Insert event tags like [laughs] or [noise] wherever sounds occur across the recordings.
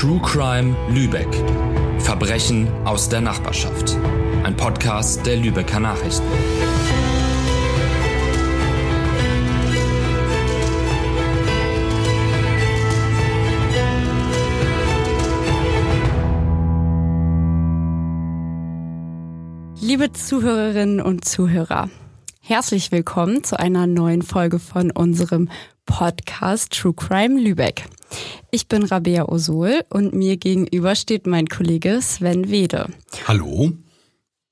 True Crime Lübeck. Verbrechen aus der Nachbarschaft. Ein Podcast der Lübecker Nachrichten. Liebe Zuhörerinnen und Zuhörer, herzlich willkommen zu einer neuen Folge von unserem Podcast True Crime Lübeck. Ich bin Rabea Osul und mir gegenüber steht mein Kollege Sven Wede. Hallo.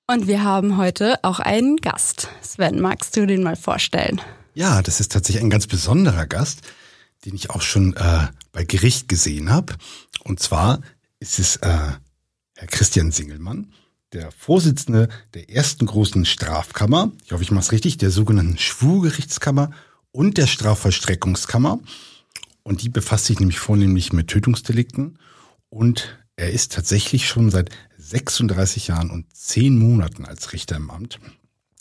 Und wir haben heute auch einen Gast. Sven, magst du den mal vorstellen? Ja, das ist tatsächlich ein ganz besonderer Gast, den ich auch schon äh, bei Gericht gesehen habe. Und zwar ist es äh, Herr Christian Singelmann der Vorsitzende der ersten großen Strafkammer, ich hoffe, ich mache es richtig, der sogenannten Schwurgerichtskammer und der Strafvollstreckungskammer. Und die befasst sich nämlich vornehmlich mit Tötungsdelikten. Und er ist tatsächlich schon seit 36 Jahren und 10 Monaten als Richter im Amt.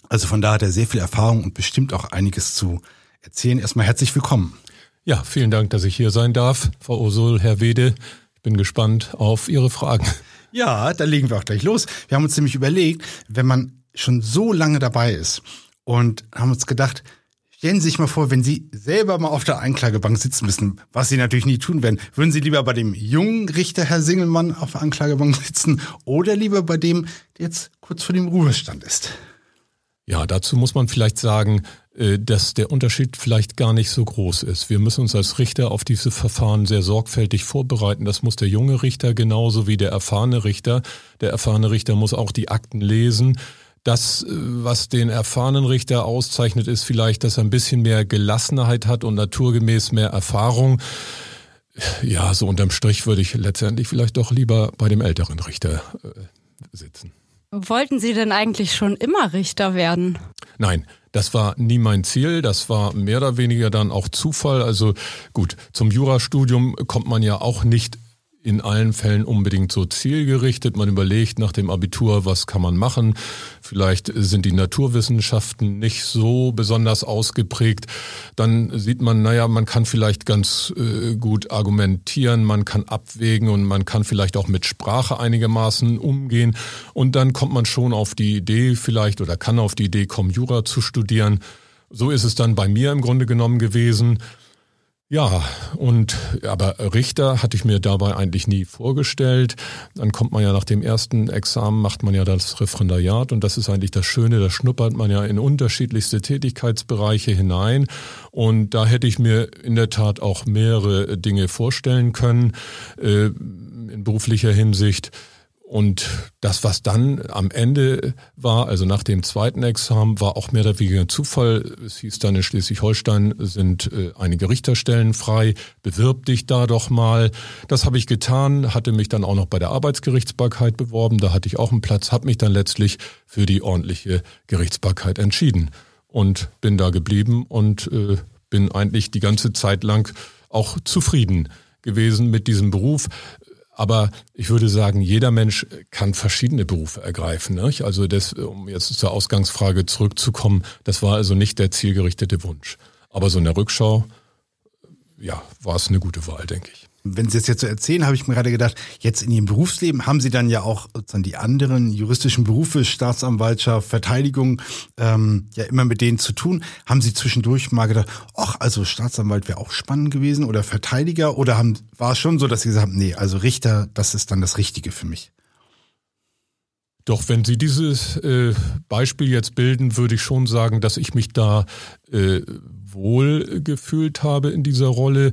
Also von da hat er sehr viel Erfahrung und bestimmt auch einiges zu erzählen. Erstmal herzlich willkommen. Ja, vielen Dank, dass ich hier sein darf, Frau Ursul, Herr Wede. Ich bin gespannt auf Ihre Fragen. Ja, da legen wir auch gleich los. Wir haben uns nämlich überlegt, wenn man schon so lange dabei ist und haben uns gedacht, stellen Sie sich mal vor, wenn Sie selber mal auf der Anklagebank sitzen müssen, was Sie natürlich nie tun werden, würden Sie lieber bei dem jungen Richter Herr Singelmann auf der Anklagebank sitzen oder lieber bei dem, der jetzt kurz vor dem Ruhestand ist? Ja, dazu muss man vielleicht sagen, äh, dass der Unterschied vielleicht gar nicht so groß ist. Wir müssen uns als Richter auf diese Verfahren sehr sorgfältig vorbereiten. Das muss der junge Richter genauso wie der erfahrene Richter. Der erfahrene Richter muss auch die Akten lesen. Das, äh, was den erfahrenen Richter auszeichnet, ist vielleicht, dass er ein bisschen mehr Gelassenheit hat und naturgemäß mehr Erfahrung. Ja, so unterm Strich würde ich letztendlich vielleicht doch lieber bei dem älteren Richter äh, sitzen. Wollten Sie denn eigentlich schon immer Richter werden? Nein, das war nie mein Ziel. Das war mehr oder weniger dann auch Zufall. Also gut, zum Jurastudium kommt man ja auch nicht in allen Fällen unbedingt so zielgerichtet. Man überlegt nach dem Abitur, was kann man machen. Vielleicht sind die Naturwissenschaften nicht so besonders ausgeprägt. Dann sieht man, naja, man kann vielleicht ganz äh, gut argumentieren, man kann abwägen und man kann vielleicht auch mit Sprache einigermaßen umgehen. Und dann kommt man schon auf die Idee vielleicht oder kann auf die Idee kommen, Jura zu studieren. So ist es dann bei mir im Grunde genommen gewesen. Ja, und aber Richter hatte ich mir dabei eigentlich nie vorgestellt. Dann kommt man ja nach dem ersten Examen, macht man ja das Referendariat und das ist eigentlich das Schöne, da schnuppert man ja in unterschiedlichste Tätigkeitsbereiche hinein. Und da hätte ich mir in der Tat auch mehrere Dinge vorstellen können äh, in beruflicher Hinsicht. Und das, was dann am Ende war, also nach dem zweiten Examen, war auch mehr oder weniger Zufall. Es hieß dann in Schleswig-Holstein sind äh, einige Richterstellen frei, bewirb dich da doch mal. Das habe ich getan, hatte mich dann auch noch bei der Arbeitsgerichtsbarkeit beworben, da hatte ich auch einen Platz, habe mich dann letztlich für die ordentliche Gerichtsbarkeit entschieden und bin da geblieben und äh, bin eigentlich die ganze Zeit lang auch zufrieden gewesen mit diesem Beruf. Aber ich würde sagen, jeder Mensch kann verschiedene Berufe ergreifen. Nicht? Also das, um jetzt zur Ausgangsfrage zurückzukommen, das war also nicht der zielgerichtete Wunsch. Aber so in der Rückschau, ja, war es eine gute Wahl, denke ich wenn Sie es jetzt so erzählen, habe ich mir gerade gedacht, jetzt in Ihrem Berufsleben haben Sie dann ja auch sozusagen die anderen juristischen Berufe, Staatsanwaltschaft, Verteidigung, ähm, ja immer mit denen zu tun. Haben Sie zwischendurch mal gedacht, ach, also Staatsanwalt wäre auch spannend gewesen oder Verteidiger oder haben, war es schon so, dass Sie gesagt haben, nee, also Richter, das ist dann das Richtige für mich? Doch, wenn Sie dieses äh, Beispiel jetzt bilden, würde ich schon sagen, dass ich mich da äh, wohl gefühlt habe in dieser Rolle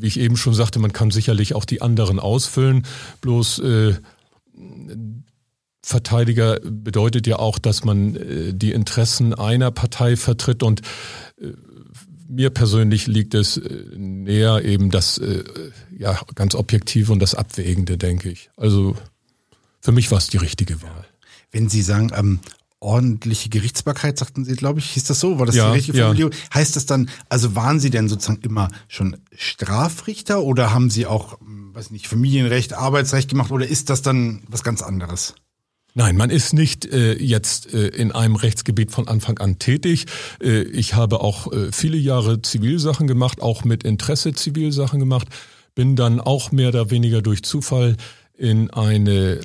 wie ich eben schon sagte, man kann sicherlich auch die anderen ausfüllen. Bloß äh, Verteidiger bedeutet ja auch, dass man äh, die Interessen einer Partei vertritt und äh, mir persönlich liegt es äh, näher eben das äh, ja ganz objektive und das Abwägende, denke ich. Also für mich war es die richtige Wahl. Wenn Sie sagen, ähm, ordentliche Gerichtsbarkeit, sagten Sie, glaube ich, hieß das so? War das ja, die richtige Formulierung? Ja. Heißt das dann, also waren Sie denn sozusagen immer schon Strafrichter oder haben Sie auch, hm, weiß nicht, Familienrecht, Arbeitsrecht gemacht oder ist das dann was ganz anderes? Nein, man ist nicht äh, jetzt äh, in einem Rechtsgebiet von Anfang an tätig. Äh, ich habe auch äh, viele Jahre Zivilsachen gemacht, auch mit Interesse Zivilsachen gemacht bin dann auch mehr oder weniger durch Zufall in eine äh,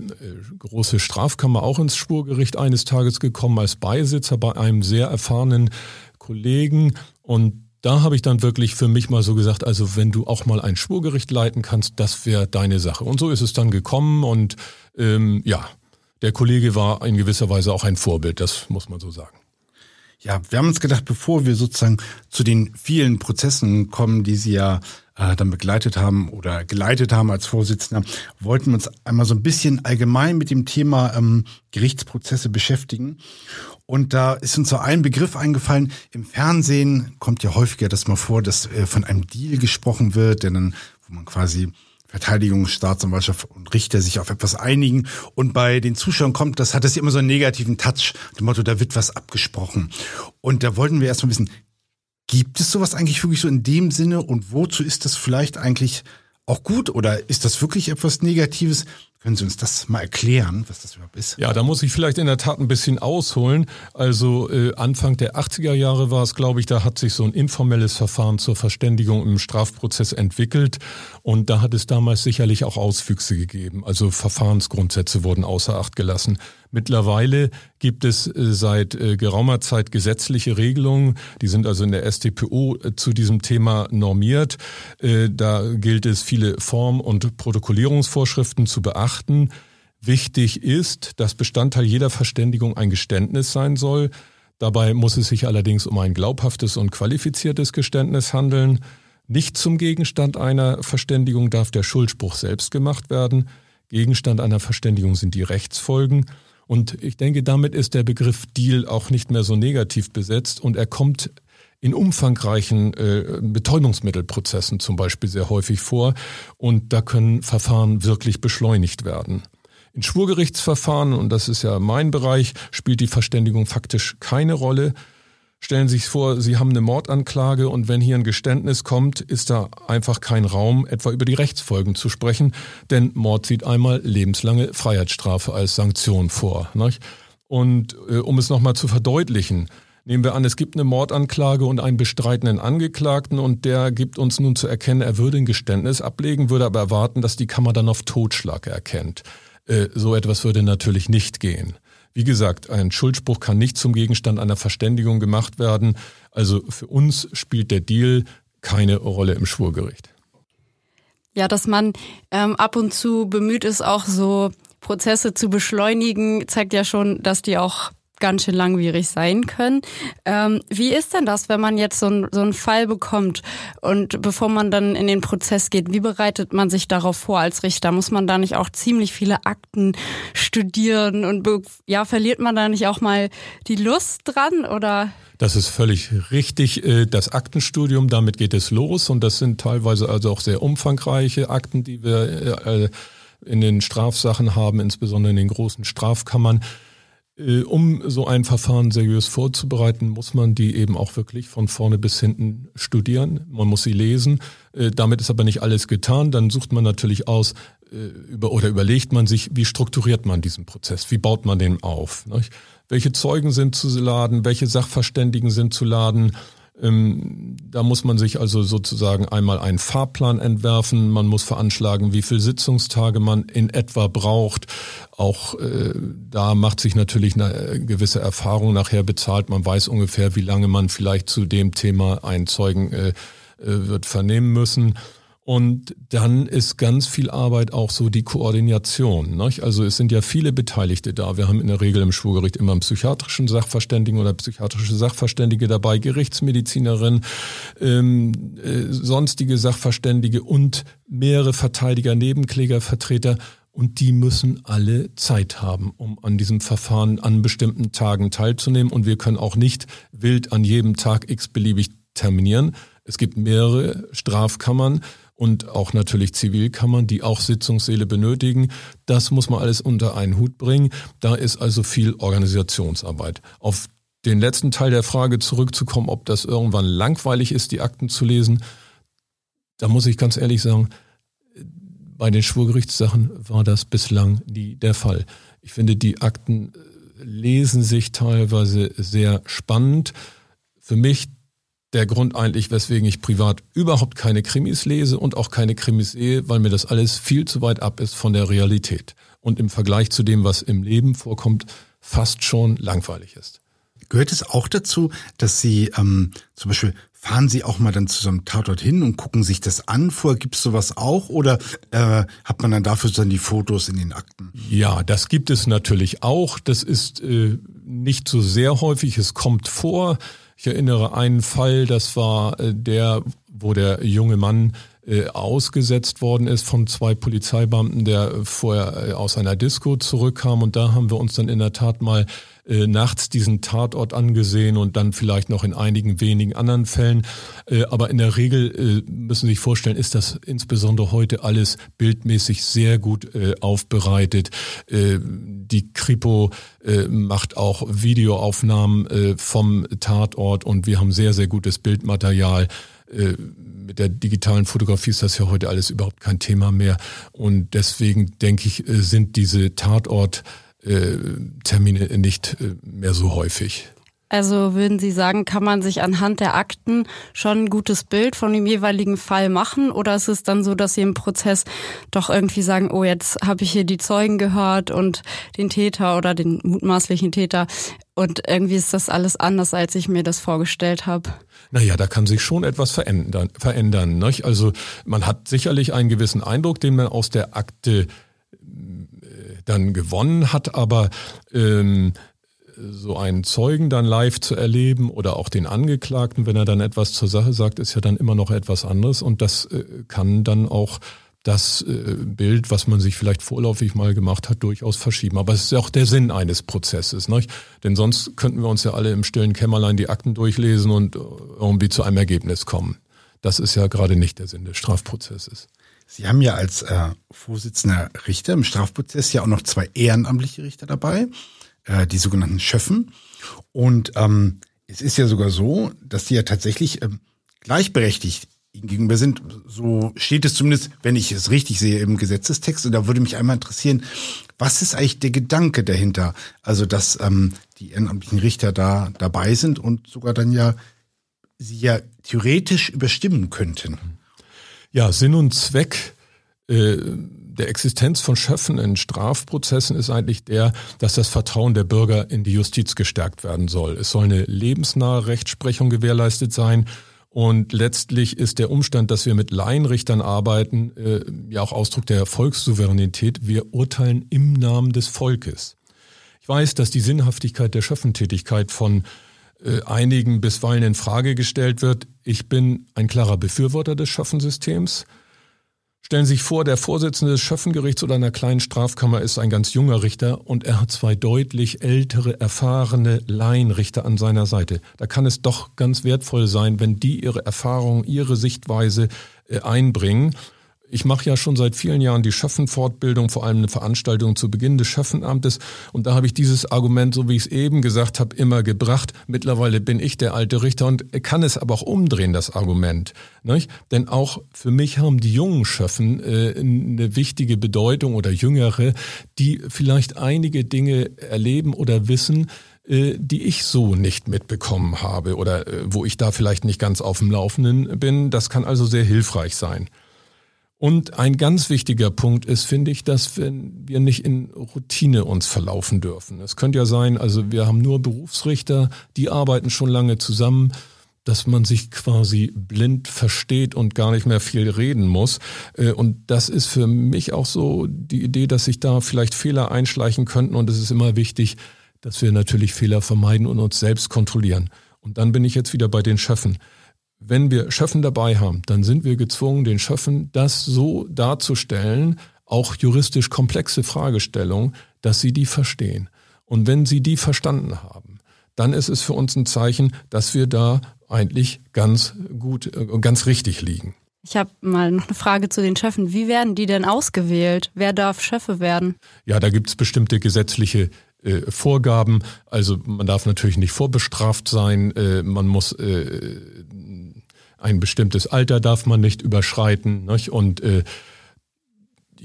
große Strafkammer, auch ins Spurgericht eines Tages gekommen als Beisitzer bei einem sehr erfahrenen Kollegen. Und da habe ich dann wirklich für mich mal so gesagt, also wenn du auch mal ein Schwurgericht leiten kannst, das wäre deine Sache. Und so ist es dann gekommen und ähm, ja, der Kollege war in gewisser Weise auch ein Vorbild, das muss man so sagen. Ja, wir haben uns gedacht, bevor wir sozusagen zu den vielen Prozessen kommen, die Sie ja äh, dann begleitet haben oder geleitet haben als Vorsitzender, wollten wir uns einmal so ein bisschen allgemein mit dem Thema ähm, Gerichtsprozesse beschäftigen. Und da ist uns so ein Begriff eingefallen. Im Fernsehen kommt ja häufiger das mal vor, dass äh, von einem Deal gesprochen wird, der dann, wo man quasi Verteidigung, Staatsanwaltschaft und Richter sich auf etwas einigen. Und bei den Zuschauern kommt, das hat das immer so einen negativen Touch, dem Motto, da wird was abgesprochen. Und da wollten wir erstmal wissen, gibt es sowas eigentlich wirklich so in dem Sinne und wozu ist das vielleicht eigentlich auch gut oder ist das wirklich etwas Negatives? Können Sie uns das mal erklären, was das überhaupt ist? Ja, da muss ich vielleicht in der Tat ein bisschen ausholen. Also äh, Anfang der 80er Jahre war es, glaube ich, da hat sich so ein informelles Verfahren zur Verständigung im Strafprozess entwickelt. Und da hat es damals sicherlich auch Auswüchse gegeben. Also Verfahrensgrundsätze wurden außer Acht gelassen. Mittlerweile gibt es äh, seit äh, geraumer Zeit gesetzliche Regelungen, die sind also in der StPO äh, zu diesem Thema normiert. Da gilt es, viele Form- und Protokollierungsvorschriften zu beachten. Wichtig ist, dass Bestandteil jeder Verständigung ein Geständnis sein soll. Dabei muss es sich allerdings um ein glaubhaftes und qualifiziertes Geständnis handeln. Nicht zum Gegenstand einer Verständigung darf der Schuldspruch selbst gemacht werden. Gegenstand einer Verständigung sind die Rechtsfolgen. Und ich denke, damit ist der Begriff Deal auch nicht mehr so negativ besetzt und er kommt in umfangreichen äh, Betäubungsmittelprozessen zum Beispiel sehr häufig vor und da können Verfahren wirklich beschleunigt werden. In Schwurgerichtsverfahren, und das ist ja mein Bereich, spielt die Verständigung faktisch keine Rolle. Stellen Sie sich vor, Sie haben eine Mordanklage und wenn hier ein Geständnis kommt, ist da einfach kein Raum, etwa über die Rechtsfolgen zu sprechen, denn Mord sieht einmal lebenslange Freiheitsstrafe als Sanktion vor. Nicht? Und äh, um es nochmal zu verdeutlichen, nehmen wir an, es gibt eine Mordanklage und einen bestreitenden Angeklagten und der gibt uns nun zu erkennen, er würde ein Geständnis ablegen, würde aber erwarten, dass die Kammer dann auf Totschlag erkennt. Äh, so etwas würde natürlich nicht gehen. Wie gesagt, ein Schuldspruch kann nicht zum Gegenstand einer Verständigung gemacht werden. Also für uns spielt der Deal keine Rolle im Schwurgericht. Ja, dass man ähm, ab und zu bemüht ist, auch so Prozesse zu beschleunigen, zeigt ja schon, dass die auch ganz schön langwierig sein können. Ähm, wie ist denn das, wenn man jetzt so, ein, so einen Fall bekommt und bevor man dann in den Prozess geht, wie bereitet man sich darauf vor als Richter? Muss man da nicht auch ziemlich viele Akten studieren und ja, verliert man da nicht auch mal die Lust dran oder? Das ist völlig richtig. Äh, das Aktenstudium, damit geht es los und das sind teilweise also auch sehr umfangreiche Akten, die wir äh, in den Strafsachen haben, insbesondere in den großen Strafkammern. Äh, um so ein Verfahren seriös vorzubereiten, muss man die eben auch wirklich von vorne bis hinten studieren. Man muss sie lesen. Äh, damit ist aber nicht alles getan. Dann sucht man natürlich aus äh, oder überlegt man sich, wie strukturiert man diesen Prozess? Wie baut man den auf? Welche Zeugen sind zu laden? Welche Sachverständigen sind zu laden? Ähm, da muss man sich also sozusagen einmal einen Fahrplan entwerfen. Man muss veranschlagen, wie viel Sitzungstage man in etwa braucht. Auch äh, da macht sich natürlich eine äh, gewisse Erfahrung nachher bezahlt. Man weiß ungefähr, wie lange man vielleicht zu dem Thema einen Zeugen äh, äh wird vernehmen müssen. Und dann ist ganz viel Arbeit auch so die Koordination. Nicht? Also es sind ja viele Beteiligte da. Wir haben in der Regel im Schwurgericht immer einen psychiatrischen Sachverständigen oder psychiatrische Sachverständige dabei, Gerichtsmedizinerin, ähm, äh, sonstige Sachverständige und mehrere Verteidiger, Nebenklägervertreter. Und die müssen alle Zeit haben, um an diesem Verfahren an bestimmten Tagen teilzunehmen. Und wir können auch nicht wild an jedem Tag x-beliebig terminieren. Es gibt mehrere Strafkammern und auch natürlich Zivilkammern, die auch Sitzungssäle benötigen. Das muss man alles unter einen Hut bringen. Da ist also viel Organisationsarbeit. Auf den letzten Teil der Frage zurückzukommen, ob das irgendwann langweilig ist, die Akten zu lesen, da muss ich ganz ehrlich sagen, bei den Schwurgerichtssachen war das bislang nie der Fall. Ich finde, die Akten lesen sich teilweise sehr spannend. Für mich der Grund eigentlich, weswegen ich privat überhaupt keine Krimis lese und auch keine Krimis sehe, weil mir das alles viel zu weit ab ist von der Realität und im Vergleich zu dem, was im Leben vorkommt, fast schon langweilig ist. Gehört es auch dazu, dass Sie ähm, zum Beispiel fahren Sie auch mal dann zu so einem Tatort hin und gucken sich das an? Vorher gibt es sowas auch oder äh, hat man dann dafür dann die Fotos in den Akten? Ja, das gibt es natürlich auch. Das ist äh, nicht so sehr häufig. Es kommt vor. Ich erinnere einen Fall, das war äh, der, wo der junge Mann äh, ausgesetzt worden ist von zwei Polizeibeamten, der vorher äh, aus einer Disco zurückkam. Und da haben wir uns dann in der Tat mal äh, nachts diesen Tatort angesehen und dann vielleicht noch in einigen wenigen anderen Fällen. Äh, aber in der Regel äh, müssen Sie sich vorstellen, ist das insbesondere heute alles bildmäßig sehr gut äh, aufbereitet. Äh, die Kripo äh, macht auch Videoaufnahmen vom Tatort und wir haben sehr, sehr gutes Bildmaterial. Mit der digitalen Fotografie ist das ja heute alles überhaupt kein Thema mehr. Und deswegen denke ich, sind diese Tatort äh, Termine nicht äh, mehr so häufig. Also würden Sie sagen, kann man sich anhand der Akten schon ein gutes Bild von dem jeweiligen Fall machen? Oder ist es dann so, dass Sie im Prozess doch irgendwie sagen, oh, jetzt habe ich hier die Zeugen gehört und den Täter oder den mutmaßlichen Täter und irgendwie ist das alles anders, als ich mir das vorgestellt habe? Naja, da kann sich schon etwas verändern. verändern nicht? Also man hat sicherlich einen gewissen Eindruck, den man aus der Akte dann gewonnen hat, aber ähm, so einen Zeugen dann live zu erleben oder auch den Angeklagten, wenn er dann etwas zur Sache sagt, ist ja dann immer noch etwas anderes und das äh, kann dann auch das äh, Bild, was man sich vielleicht vorläufig mal gemacht hat, durchaus verschieben. Aber es ist ja auch der Sinn eines Prozesses, nicht? Denn sonst könnten wir uns ja alle im stillen Kämmerlein die Akten durchlesen und äh, irgendwie zu einem Ergebnis kommen. Das ist ja gerade nicht der Sinn des Strafprozesses. Sie haben ja als äh, Vorsitzender Richter im Strafprozess ja auch noch zwei ehrenamtliche Richter dabei, äh, die sogenannten Schöffen. Und ähm, es ist ja sogar so, dass die ja tatsächlich ähm, gleichberechtigt gegenüber sind. So steht es zumindest, wenn ich es richtig sehe, im Gesetzestext. Und da würde mich einmal interessieren, was ist eigentlich der Gedanke dahinter? Also, dass ähm, die ehrenamtlichen Richter da dabei sind und sogar dann ja sie ja theoretisch überstimmen könnten. Ja, Sinn und Zweck äh, der Existenz von Schöffen in Strafprozessen ist eigentlich der, dass das Vertrauen der Bürger in die Justiz gestärkt werden soll. Es soll eine lebensnahe Rechtsprechung gewährleistet sein. Und letztlich ist der Umstand, dass wir mit Laienrichtern arbeiten, äh, ja auch Ausdruck der Volkssouveränität. Wir urteilen im Namen des Volkes. Ich weiß, dass die Sinnhaftigkeit der Schöffentätigkeit von äh, einigen bisweilen in Frage gestellt wird. Ich bin ein klarer Befürworter des Schöffensystems. Stellen Sie sich vor, der Vorsitzende des Schöffengerichts oder einer kleinen Strafkammer ist ein ganz junger Richter und er hat zwei deutlich ältere, erfahrene Laienrichter an seiner Seite. Da kann es doch ganz wertvoll sein, wenn die ihre Erfahrung, ihre Sichtweise äh, einbringen. Ich mache ja schon seit vielen Jahren die Schöffenfortbildung, vor allem eine Veranstaltung zu Beginn des Schöffenamtes. Und da habe ich dieses Argument, so wie ich es eben gesagt habe, immer gebracht. Mittlerweile bin ich der alte Richter und kann es aber auch umdrehen, das Argument. Nicht? Denn auch für mich haben die jungen Schöffen äh, eine wichtige Bedeutung oder jüngere, die vielleicht einige Dinge erleben oder wissen, äh, die ich so nicht mitbekommen habe oder äh, wo ich da vielleicht nicht ganz auf dem Laufenden bin. Das kann also sehr hilfreich sein. Und ein ganz wichtiger Punkt ist, finde ich, dass wir nicht in Routine uns verlaufen dürfen. Es könnte ja sein, also wir haben nur Berufsrichter, die arbeiten schon lange zusammen, dass man sich quasi blind versteht und gar nicht mehr viel reden muss. Äh, und das ist für mich auch so die Idee, dass sich da vielleicht Fehler einschleichen könnten. Und es ist immer wichtig, dass wir natürlich Fehler vermeiden und uns selbst kontrollieren. Und dann bin ich jetzt wieder bei den Schöffen wenn wir Schöffen dabei haben, dann sind wir gezwungen, den Schöffen das so darzustellen, auch juristisch komplexe Fragestellungen, dass sie die verstehen. Und wenn sie die verstanden haben, dann ist es für uns ein Zeichen, dass wir da eigentlich ganz gut, äh, ganz richtig liegen. Ich habe mal noch eine Frage zu den Schöffen. Wie werden die denn ausgewählt? Wer darf Schöffe werden? Ja, da gibt es bestimmte gesetzliche äh, Vorgaben. Also man darf natürlich nicht vorbestraft sein. Äh, man muss äh, ein bestimmtes Alter darf man nicht überschreiten. Nicht? Und äh,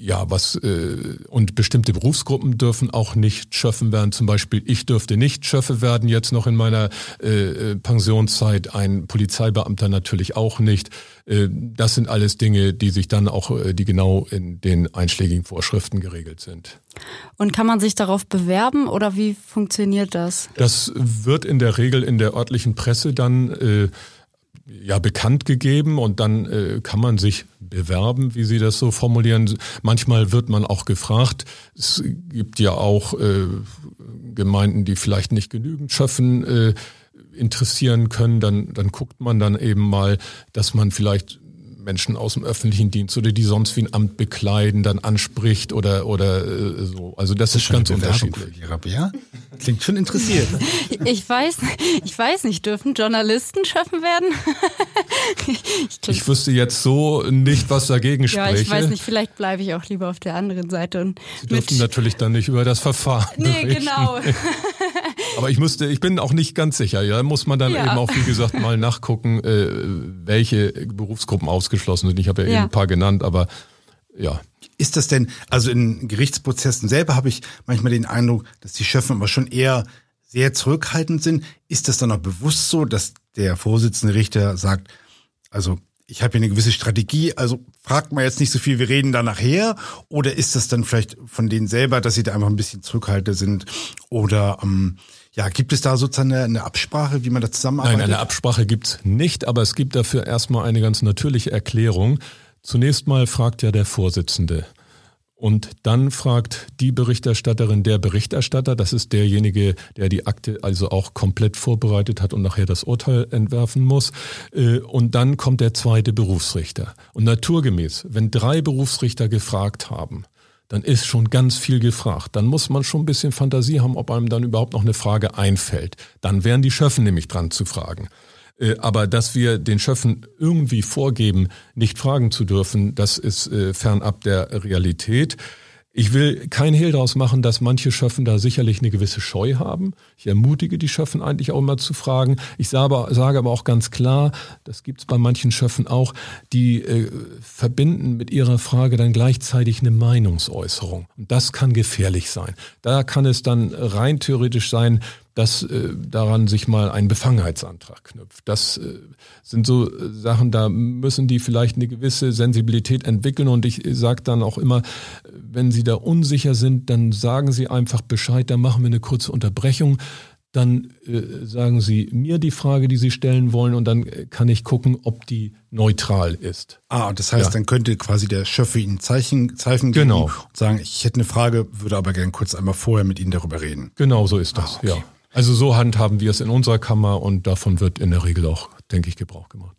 ja, was äh, und bestimmte Berufsgruppen dürfen auch nicht Schöffen werden. Zum Beispiel ich dürfte nicht Schöffe werden jetzt noch in meiner äh, Pensionszeit, ein Polizeibeamter natürlich auch nicht. Äh, das sind alles Dinge, die sich dann auch, äh, die genau in den einschlägigen Vorschriften geregelt sind. Und kann man sich darauf bewerben oder wie funktioniert das? Das wird in der Regel in der örtlichen Presse dann äh, ja bekannt gegeben und dann äh, kann man sich bewerben, wie Sie das so formulieren. Manchmal wird man auch gefragt. Es gibt ja auch äh, Gemeinden, die vielleicht nicht genügend schöpfen äh, interessieren können. Dann, dann guckt man dann eben mal, dass man vielleicht Menschen aus dem öffentlichen Dienst oder die sonst wie ein Amt bekleiden, dann anspricht oder oder äh, so. Also das, das ist, ist ganz unterschiedlich. Ja? Klingt schon interessiert. [laughs] ich weiß, ich weiß nicht, dürfen Journalisten schaffen werden? [laughs] ich, ich, wüsste jetzt so nicht, was dagegen spricht. Ja, ich weiß nicht, vielleicht bleibe ich auch lieber auf der anderen Seite. Und Sie dürfen natürlich dann nicht über das Verfahren. Nee, berichten. genau. [laughs] Aber ich müsste, ich bin auch nicht ganz sicher. Ja, muss man dann ja. eben auch, wie gesagt, mal nachgucken, äh, welche Berufsgruppen ausgeschlossen sind. Ich habe ja, ja eben ein paar genannt, aber ja. Ist das denn, also in Gerichtsprozessen selber habe ich manchmal den Eindruck, dass die Schöffen aber schon eher sehr zurückhaltend sind. Ist das dann auch bewusst so, dass der Vorsitzende Richter sagt, also ich habe hier eine gewisse Strategie, also fragt mal jetzt nicht so viel, wir reden da nachher. Oder ist das dann vielleicht von denen selber, dass sie da einfach ein bisschen zurückhaltend sind? Oder ähm, ja, gibt es da sozusagen eine, eine Absprache, wie man da zusammenarbeitet? Nein, eine Absprache gibt's nicht, aber es gibt dafür erstmal eine ganz natürliche Erklärung. Zunächst mal fragt ja der Vorsitzende. Und dann fragt die Berichterstatterin der Berichterstatter, das ist derjenige, der die Akte also auch komplett vorbereitet hat und nachher das Urteil entwerfen muss. Äh, und dann kommt der zweite Berufsrichter. Und naturgemäß, wenn drei Berufsrichter gefragt haben, dann ist schon ganz viel gefragt. Dann muss man schon ein bisschen Fantasie haben, ob einem dann überhaupt noch eine Frage einfällt. Dann wären die Schöffen nämlich dran zu fragen. Äh, aber dass wir den Schöffen irgendwie vorgeben, nicht fragen zu dürfen, das ist äh, fernab der Realität. Ich will kein Hehl daraus machen, dass manche Schöffen da sicherlich eine gewisse Scheu haben. Ich ermutige die Schöffen eigentlich auch immer zu fragen. Ich sage, aber auch ganz klar, das gibt es bei manchen Schöffen auch, die äh, verbinden mit ihrer Frage dann gleichzeitig eine Meinungsäußerung. Und das kann gefährlich sein. Da kann es dann rein theoretisch sein, dass äh, daran sich mal ein Befangenheitsantrag knüpft. Das äh, sind so äh, Sachen, da müssen die vielleicht eine gewisse Sensibilität entwickeln und ich äh, sage dann auch immer, wenn sie da unsicher sind, dann sagen sie einfach Bescheid, dann machen wir eine kurze Unterbrechung. Dann äh, sagen Sie mir die Frage, die Sie stellen wollen, und dann äh, kann ich gucken, ob die neutral ist. Ah, das heißt, ja. dann könnte quasi der Schöffe Ihnen Zeichen, Zeichen geben genau. und sagen, ich hätte eine Frage, würde aber gerne kurz einmal vorher mit Ihnen darüber reden. Genau so ist das, ah, okay. ja. Also so handhaben wir es in unserer Kammer und davon wird in der Regel auch, denke ich, Gebrauch gemacht.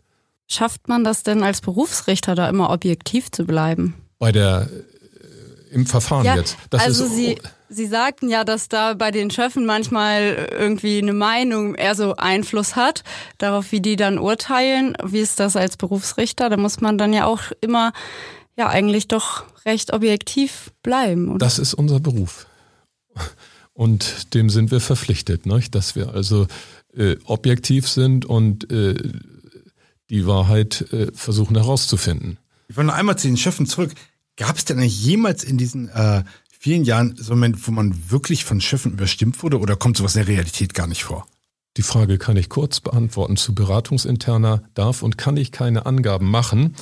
Schafft man das denn als Berufsrichter da immer objektiv zu bleiben? Bei der äh, im Verfahren ja, jetzt. Das also ist, Sie, Sie sagten ja, dass da bei den Schöffen manchmal irgendwie eine Meinung eher so Einfluss hat, darauf, wie die dann urteilen. Wie ist das als Berufsrichter? Da muss man dann ja auch immer ja eigentlich doch recht objektiv bleiben. Oder? Das ist unser Beruf. Und dem sind wir verpflichtet, ne? dass wir also äh, objektiv sind und äh, die Wahrheit äh, versuchen herauszufinden. Ich wollte noch einmal zu den Schöffen zurück. Gab es denn eigentlich jemals in diesen äh, vielen Jahren so einen Moment, wo man wirklich von Schöffen überstimmt wurde oder kommt sowas in der Realität gar nicht vor? Die Frage kann ich kurz beantworten. Zu Beratungsinterner darf und kann ich keine Angaben machen.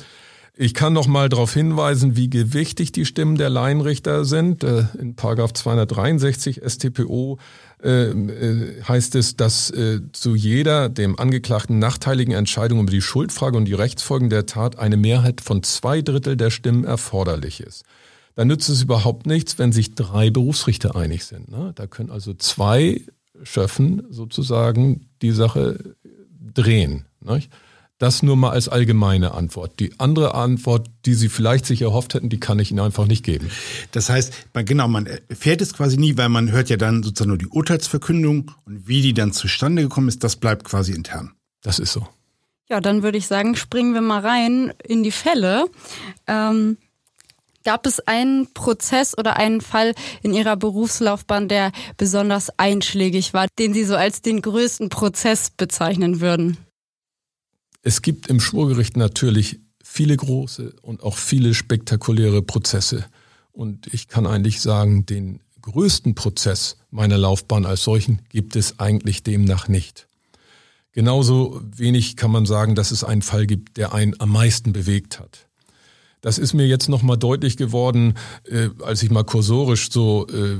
Ich kann noch mal darauf hinweisen, wie gewichtig die Stimmen der Laienrichter sind. Äh, in Paragraph 263 StPO äh, äh, heißt es, dass zu jeder dem Angeklagten nachteiligen Entscheidung über die Schuldfrage und die Rechtsfolgen der Tat eine Mehrheit von zwei Drittel der Stimmen erforderlich ist. Da nützt es überhaupt nichts, wenn sich drei Berufsrichter einig sind. Ne? Da können also zwei Schöffen sozusagen die Sache drehen. Nicht? Das nur mal als allgemeine Antwort. Die andere Antwort, die Sie vielleicht sich erhofft hätten, die kann ich Ihnen einfach nicht geben. Das heißt, man, genau, man erfährt es quasi nie, weil man hört ja dann sozusagen nur die Urteilsverkündung und wie die dann zustande gekommen ist, das bleibt quasi intern. Das ist so. Ja, dann würde ich sagen, springen wir mal rein in die Fälle. Ähm, gab es einen Prozess oder einen Fall in Ihrer Berufslaufbahn, der besonders einschlägig war, den Sie so als den größten Prozess bezeichnen würden? Es gibt im Schwurgericht natürlich viele große und auch viele spektakuläre Prozesse. und ich kann eigentlich sagen, den größten Prozess meiner Laufbahn als solchen gibt es eigentlich demnach nicht. Genauso wenig kann man sagen, dass es einen Fall gibt, der einen am meisten bewegt hat. Das ist mir jetzt nochmal deutlich geworden, äh, als ich mal kursorisch so äh,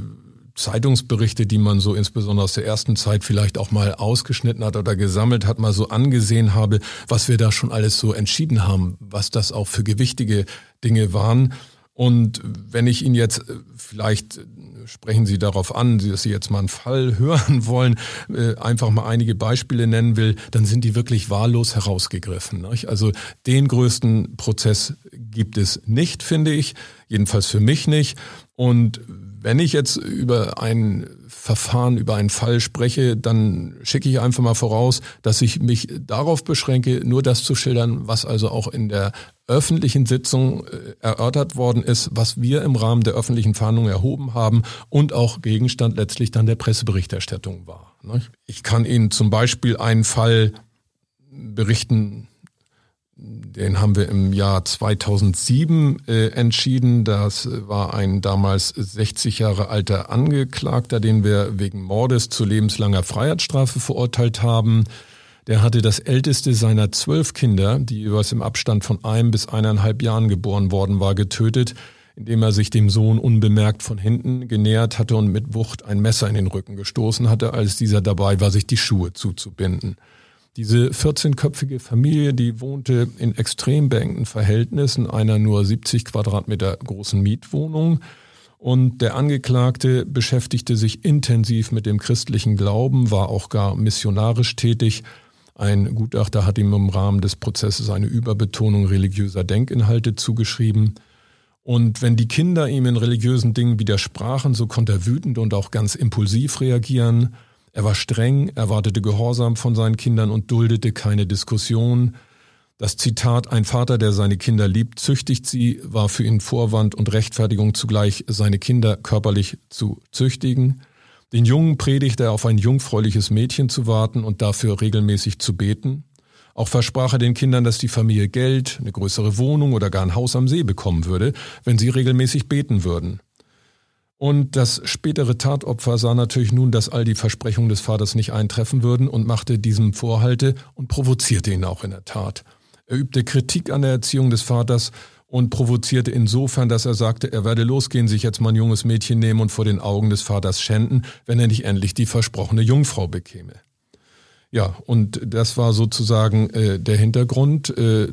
Zeitungsberichte, die man so insbesondere aus der ersten Zeit vielleicht auch mal ausgeschnitten hat oder gesammelt hat, mal so angesehen habe, was wir da schon alles so entschieden haben, was das auch für gewichtige Dinge waren. Und wenn ich Ihnen jetzt äh, vielleicht sprechen Sie darauf an, dass Sie jetzt mal einen Fall [laughs] hören wollen, äh, einfach mal einige Beispiele nennen will, dann sind die wirklich wahllos herausgegriffen. Also den größten Prozess gibt es nicht, finde ich, jedenfalls für mich nicht. Und wenn ich jetzt über ein Verfahren, über einen Fall spreche, dann schicke ich einfach mal voraus, dass ich mich darauf beschränke, nur das zu schildern, was also auch in der öffentlichen Sitzung äh, erörtert worden ist, was wir im Rahmen der öffentlichen Verhandlungen erhoben haben und auch Gegenstand letztlich dann der Presseberichterstattung war. Ich kann Ihnen zum Beispiel einen Fall berichten, den haben wir im Jahr 2007 äh, entschieden. Das war ein damals 60 Jahre alter Angeklagter, den wir wegen Mordes zu lebenslanger Freiheitsstrafe verurteilt haben. Der hatte das älteste seiner zwölf Kinder, die jeweils im Abstand von einem bis eineinhalb Jahren geboren worden war, getötet, indem er sich dem Sohn unbemerkt von hinten genähert hatte und mit Wucht ein Messer in den Rücken gestoßen hatte, als dieser dabei war, sich die Schuhe zuzubinden. Diese 14-köpfige Familie, die wohnte in extrem beengten Verhältnissen einer nur 70 Quadratmeter großen Mietwohnung. Und der Angeklagte beschäftigte sich intensiv mit dem christlichen Glauben, war auch gar missionarisch tätig ein Gutachter hat ihm im Rahmen des Prozesses eine Überbetonung religiöser Denkinhalte zugeschrieben. Und wenn die Kinder ihm in religiösen Dingen widersprachen, so konnte er wütend und auch ganz impulsiv reagieren. Er war streng, erwartete Gehorsam von seinen Kindern und duldete keine Diskussion. Das Zitat Ein Vater, der seine Kinder liebt, züchtigt sie, war für ihn Vorwand und Rechtfertigung zugleich, seine Kinder körperlich zu züchtigen. Den Jungen predigte er auf ein jungfräuliches Mädchen zu warten und dafür regelmäßig zu beten. Auch versprach er den Kindern, dass die Familie Geld, eine größere Wohnung oder gar ein Haus am See bekommen würde, wenn sie regelmäßig beten würden. Und das spätere Tatopfer sah natürlich nun, dass all die Versprechungen des Vaters nicht eintreffen würden und machte diesem Vorhalte und provozierte ihn auch in der Tat. Er übte Kritik an der Erziehung des Vaters und provozierte insofern, dass er sagte, er werde losgehen, sich jetzt mal ein junges Mädchen nehmen und vor den Augen des Vaters schänden, wenn er nicht endlich die versprochene Jungfrau bekäme. Ja, und das war sozusagen äh, der Hintergrund äh,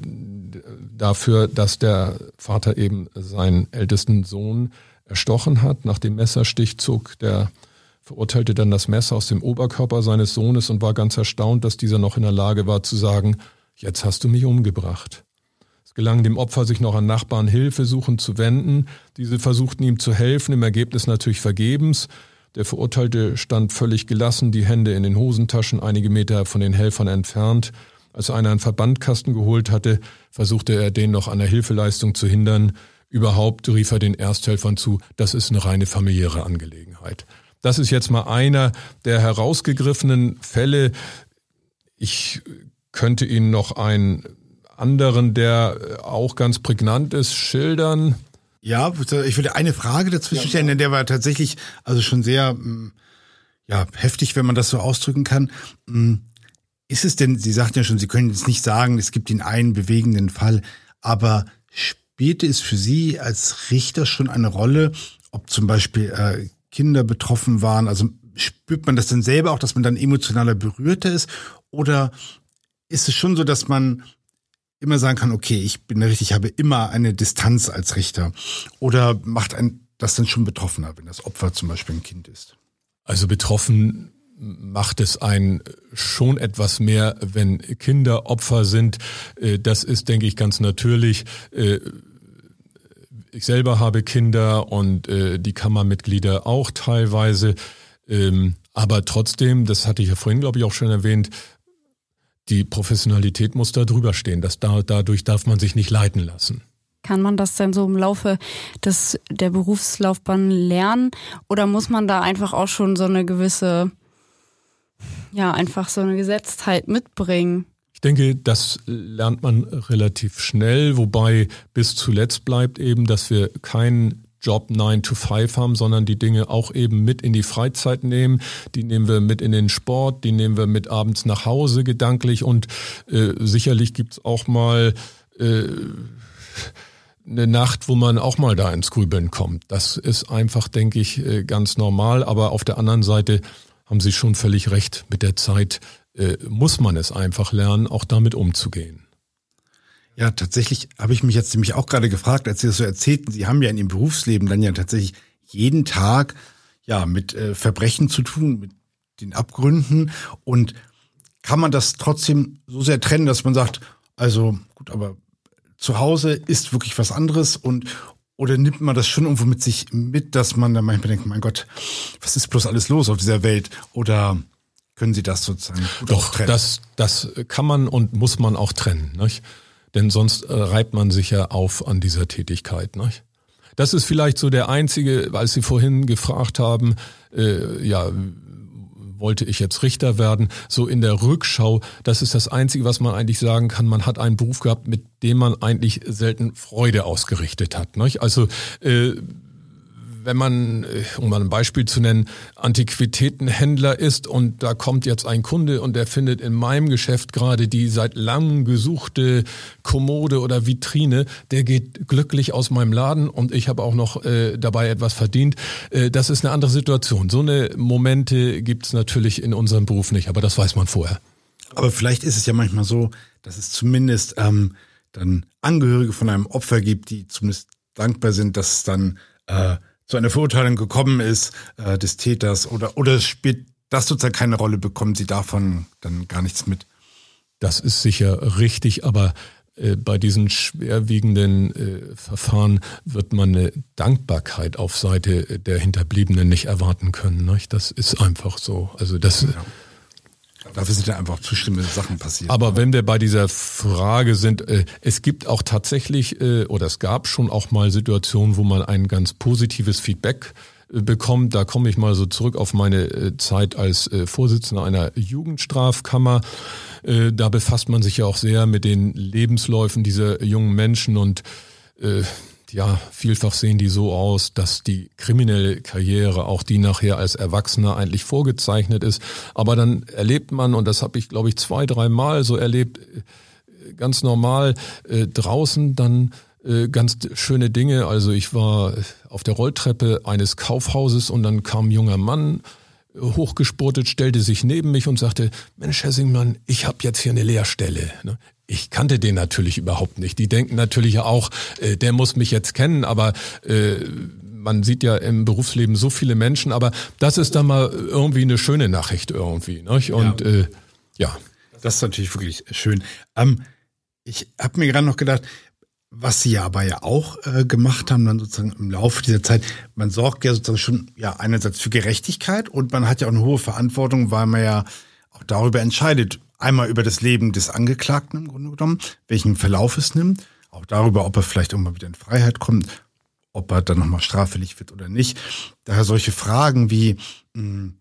dafür, dass der Vater eben seinen ältesten Sohn erstochen hat. Nach dem Messerstich zog der Verurteilte dann das Messer aus dem Oberkörper seines Sohnes und war ganz erstaunt, dass dieser noch in der Lage war zu sagen, jetzt hast du mich umgebracht gelang dem Opfer, sich noch an Nachbarn Hilfe suchen zu wenden. Diese versuchten ihm zu helfen, im Ergebnis natürlich vergebens. Der Verurteilte stand völlig gelassen, die Hände in den Hosentaschen, einige Meter von den Helfern entfernt. Als einer einen Verbandkasten geholt hatte, versuchte er den noch an der Hilfeleistung zu hindern. Überhaupt rief er den Ersthelfern zu, das ist eine reine familiäre Angelegenheit. Das ist jetzt mal einer der herausgegriffenen Fälle. Ich könnte Ihnen noch ein anderen, der äh, auch ganz prägnant ist, schildern? Ja, ich würde eine Frage dazwischen stellen, denn der war tatsächlich also schon sehr mm, ja, heftig, wenn man das so ausdrücken kann. Mm, ist es denn, Sie sagten ja schon, Sie können jetzt nicht sagen, es gibt den einen bewegenden Fall, aber spielte es für Sie als Richter schon eine Rolle, ob zum Beispiel äh, Kinder betroffen waren? Also spürt man das dann selber auch, dass man dann emotionaler berührter ist? Oder ist es schon so, dass man immer sagen kann, okay, ich bin richtig, ich habe immer eine Distanz als Richter? Oder macht ein das dann schon betroffener, wenn das Opfer zum Beispiel ein Kind ist? Also betroffen macht es einen schon etwas mehr, wenn Kinder Opfer sind. Äh, das ist, denke ich, ganz natürlich. Äh, ich selber habe Kinder und äh, die Kammermitglieder auch teilweise. Ähm, aber trotzdem, das hatte ich ja vorhin, glaube ich, auch schon erwähnt, die Professionalität muss da drüber stehen. Das da, dadurch darf man sich nicht leiten lassen. Kann man das denn so im Laufe des, der Berufslaufbahn lernen? Oder muss man da einfach auch schon so eine gewisse, ja, einfach so eine Gesetztheit mitbringen? Ich denke, das lernt man relativ schnell, wobei bis zuletzt bleibt eben, dass wir keinen Job 9 to 5 haben, sondern die Dinge auch eben mit in die Freizeit nehmen. Die nehmen wir mit in den Sport, die nehmen wir mit abends nach Hause gedanklich und äh, sicherlich gibt's auch mal äh, eine Nacht, wo man auch mal da ins Grübeln kommt. Das ist einfach, denke ich, äh, ganz normal. Aber auf der anderen Seite haben Sie schon völlig recht. Mit der Zeit äh, muss man es einfach lernen, auch damit umzugehen. Ja, tatsächlich habe ich mich jetzt nämlich auch gerade gefragt, als Sie das so erzählten, Sie haben ja in Ihrem Berufsleben dann ja tatsächlich jeden Tag ja mit äh, Verbrechen zu tun, mit den Abgründen und kann man das trotzdem so sehr trennen, dass man sagt, also gut, aber zu Hause ist wirklich was anderes und oder nimmt man das schon irgendwo mit sich mit, dass man dann manchmal denkt, mein Gott, was ist bloß alles los auf dieser Welt? Oder können Sie das sozusagen gut Doch, trennen? Das, das kann man und muss man auch trennen. Nicht? Denn sonst äh, reibt man sich ja auf an dieser Tätigkeit. Nicht? Das ist vielleicht so der einzige, weil Sie vorhin gefragt haben, äh, ja, wollte ich jetzt Richter werden, so in der Rückschau, das ist das Einzige, was man eigentlich sagen kann, man hat einen Beruf gehabt, mit dem man eigentlich selten Freude ausgerichtet hat. Nicht? Also äh, wenn man, äh, um mal ein Beispiel zu nennen, Antiquitätenhändler ist und da kommt jetzt ein Kunde und der findet in meinem Geschäft gerade die seit langem gesuchte Kommode oder Vitrine, der geht glücklich aus meinem Laden und ich habe auch noch äh, dabei etwas verdient. Äh, das ist eine andere Situation. So eine Momente gibt es natürlich in unserem Beruf nicht, aber das weiß man vorher. Aber vielleicht ist es ja manchmal so, dass es zumindest ähm, dann Angehörige von einem Opfer gibt, die zumindest dankbar sind, dass es dann äh, zu einer Verurteilung gekommen ist äh, des Täters oder oder spielt das sozusagen keine Rolle, bekommen Sie davon dann gar nichts mit? Das ist sicher richtig, aber äh, bei diesen schwerwiegenden äh, Verfahren wird man eine Dankbarkeit auf Seite der Hinterbliebenen nicht erwarten können. Nicht? Das ist einfach so. Also das ja. Dafür sind ja einfach zustimmende Sachen passiert. Aber wenn wir bei dieser Frage sind, äh, es gibt auch tatsächlich, äh, oder es gab schon auch mal Situationen, wo man ein ganz positives Feedback äh, bekommt. Da komme ich mal so zurück auf meine äh, Zeit als äh, Vorsitzender einer Jugendstrafkammer. Äh, da befasst man sich ja auch sehr mit den Lebensläufen dieser jungen Menschen und ja, vielfach sehen die so aus, dass die kriminelle Karriere, auch die nachher als Erwachsener eigentlich vorgezeichnet ist. Aber dann erlebt man, und das habe ich, glaube ich, zwei, dreimal so erlebt, äh, ganz normal äh, draußen dann äh, ganz schöne Dinge. Also ich war auf der Rolltreppe eines Kaufhauses und dann kam ein junger Mann äh, hochgesportet, stellte sich neben mich und sagte, Mensch, Herr Singmann, ich habe jetzt hier eine Lehrstelle. Ich kannte den natürlich überhaupt nicht. Die denken natürlich auch, äh, der muss mich jetzt kennen, aber äh, man sieht ja im Berufsleben so viele Menschen, aber das ist dann mal irgendwie eine schöne Nachricht irgendwie. Nicht? Und ja. Äh, ja. Das ist natürlich wirklich schön. Ähm, ich habe mir gerade noch gedacht, was sie ja aber ja auch äh, gemacht haben, dann sozusagen im Laufe dieser Zeit, man sorgt ja sozusagen schon ja einerseits für Gerechtigkeit und man hat ja auch eine hohe Verantwortung, weil man ja auch darüber entscheidet, einmal über das Leben des Angeklagten im Grunde genommen, welchen Verlauf es nimmt, auch darüber, ob er vielleicht irgendwann wieder in Freiheit kommt, ob er dann nochmal straffällig wird oder nicht. Daher solche Fragen wie, hm,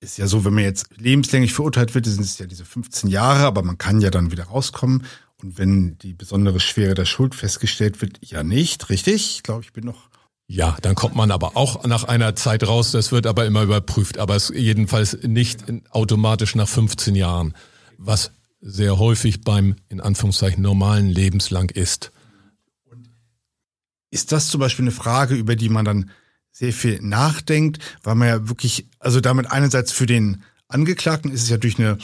ist ja so, wenn man jetzt lebenslänglich verurteilt wird, sind es ja diese 15 Jahre, aber man kann ja dann wieder rauskommen. Und wenn die besondere Schwere der Schuld festgestellt wird, ja nicht, richtig? Ich glaube, ich bin noch ja, dann kommt man aber auch nach einer Zeit raus, das wird aber immer überprüft, aber es jedenfalls nicht automatisch nach 15 Jahren, was sehr häufig beim in Anführungszeichen normalen lebenslang ist. Ist das zum Beispiel eine Frage, über die man dann sehr viel nachdenkt, weil man ja wirklich, also damit einerseits für den Angeklagten ist es ja durch eine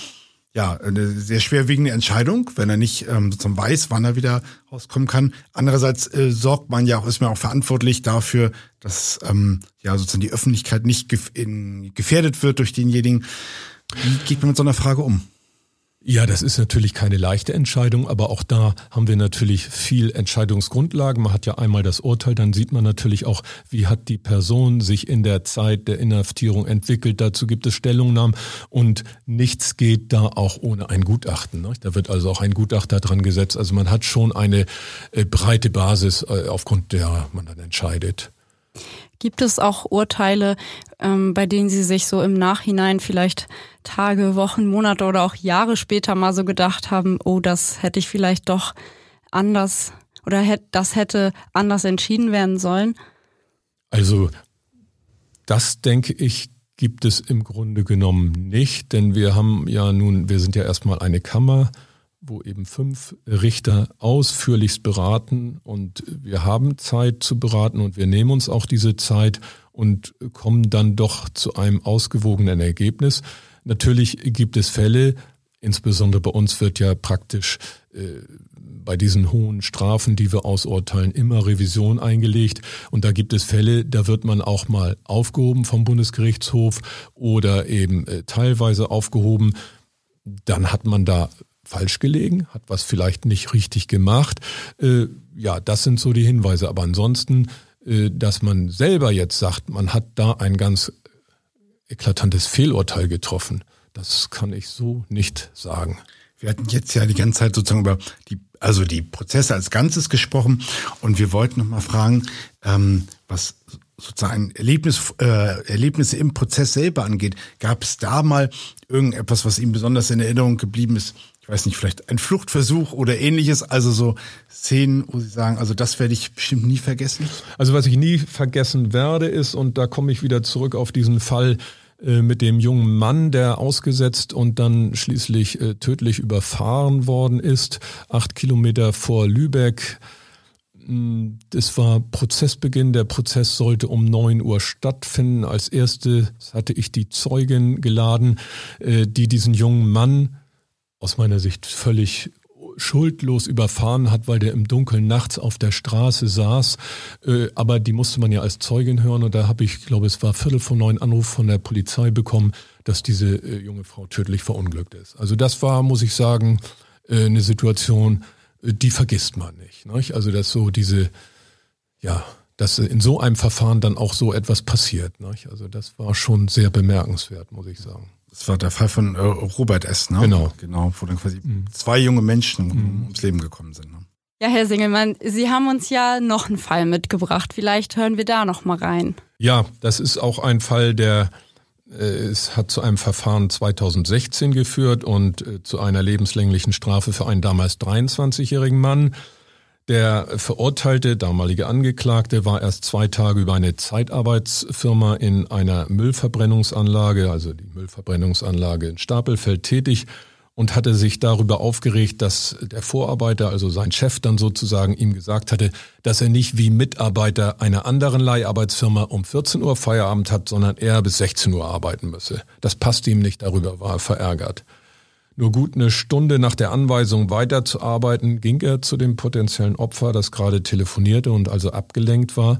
ja, eine sehr schwerwiegende Entscheidung, wenn er nicht ähm, sozusagen weiß, wann er wieder rauskommen kann. Andererseits äh, sorgt man ja auch, ist man auch verantwortlich dafür, dass ähm, ja sozusagen die Öffentlichkeit nicht gef in, gefährdet wird durch denjenigen. Wie geht man mit so einer Frage um? Ja, das ist natürlich keine leichte Entscheidung, aber auch da haben wir natürlich viel Entscheidungsgrundlagen. Man hat ja einmal das Urteil, dann sieht man natürlich auch, wie hat die Person sich in der Zeit der Inhaftierung entwickelt. Dazu gibt es Stellungnahmen und nichts geht da auch ohne ein Gutachten. Ne? Da wird also auch ein Gutachter dran gesetzt. Also man hat schon eine äh, breite Basis, äh, aufgrund der man dann entscheidet. Gibt es auch Urteile, ähm, bei denen Sie sich so im Nachhinein vielleicht Tage, Wochen, Monate oder auch Jahre später mal so gedacht haben, oh, das hätte ich vielleicht doch anders oder hätte, das hätte anders entschieden werden sollen? Also das denke ich gibt es im Grunde genommen nicht, denn wir haben ja nun, wir sind ja erstmal eine Kammer, wo eben fünf Richter ausführlichst beraten und wir haben Zeit zu beraten und wir nehmen uns auch diese Zeit und kommen dann doch zu einem ausgewogenen Ergebnis. Natürlich gibt es Fälle, insbesondere bei uns wird ja praktisch äh, bei diesen hohen Strafen, die wir ausurteilen, immer Revision eingelegt. Und da gibt es Fälle, da wird man auch mal aufgehoben vom Bundesgerichtshof oder eben äh, teilweise aufgehoben. Dann hat man da falsch gelegen, hat was vielleicht nicht richtig gemacht. Äh, ja, das sind so die Hinweise. Aber ansonsten, äh, dass man selber jetzt sagt, man hat da ein ganz eklatantes Fehlurteil getroffen, das kann ich so nicht sagen. Wir hatten jetzt ja die ganze Zeit sozusagen über die, also die Prozesse als Ganzes gesprochen und wir wollten noch mal fragen, ähm, was sozusagen Erlebnis, äh, Erlebnisse im Prozess selber angeht. Gab es da mal irgendetwas, was Ihnen besonders in Erinnerung geblieben ist? Ich weiß nicht, vielleicht ein Fluchtversuch oder ähnliches, also so Szenen, wo Sie sagen, also das werde ich bestimmt nie vergessen? Also was ich nie vergessen werde ist, und da komme ich wieder zurück auf diesen Fall, äh, mit dem jungen Mann, der ausgesetzt und dann schließlich äh, tödlich überfahren worden ist, acht Kilometer vor Lübeck. Mm, das war Prozessbeginn. Der Prozess sollte um neun Uhr stattfinden. Als erste hatte ich die Zeugin geladen, äh, die diesen jungen Mann aus meiner Sicht völlig schuldlos überfahren hat, weil der im Dunkeln nachts auf der Straße saß. Äh, aber die musste man ja als Zeugin hören und da habe ich, glaube es war Viertel vor neun Anruf von der Polizei bekommen, dass diese äh, junge Frau tödlich verunglückt ist. Also das war, muss ich sagen, äh, eine Situation, die vergisst man nicht. Also dass so diese, ja, dass in so einem Verfahren dann auch so etwas passiert. Also das war schon sehr bemerkenswert, muss ich sagen. Das war der Fall von äh, Robert S. Ne? Genau. Genau, wo dann quasi mhm. zwei junge Menschen mhm. ums Leben gekommen sind. Ne? Ja, Herr Singelmann, Sie haben uns ja noch einen Fall mitgebracht. Vielleicht hören wir da noch mal rein. Ja, das ist auch ein Fall, der äh, es hat zu einem Verfahren 2016 geführt und äh, zu einer lebenslänglichen Strafe für einen damals 23-jährigen Mann. Der verurteilte damalige Angeklagte war erst zwei Tage über eine Zeitarbeitsfirma in einer Müllverbrennungsanlage, also die Müllverbrennungsanlage in Stapelfeld tätig und hatte sich darüber aufgeregt, dass der Vorarbeiter, also sein Chef dann sozusagen ihm gesagt hatte, dass er nicht wie Mitarbeiter einer anderen Leiharbeitsfirma um 14 Uhr Feierabend hat, sondern er bis 16 Uhr arbeiten müsse. Das passte ihm nicht, darüber war er verärgert. Nur gut eine Stunde nach der Anweisung weiterzuarbeiten, ging er zu dem potenziellen Opfer, das gerade telefonierte und also abgelenkt war,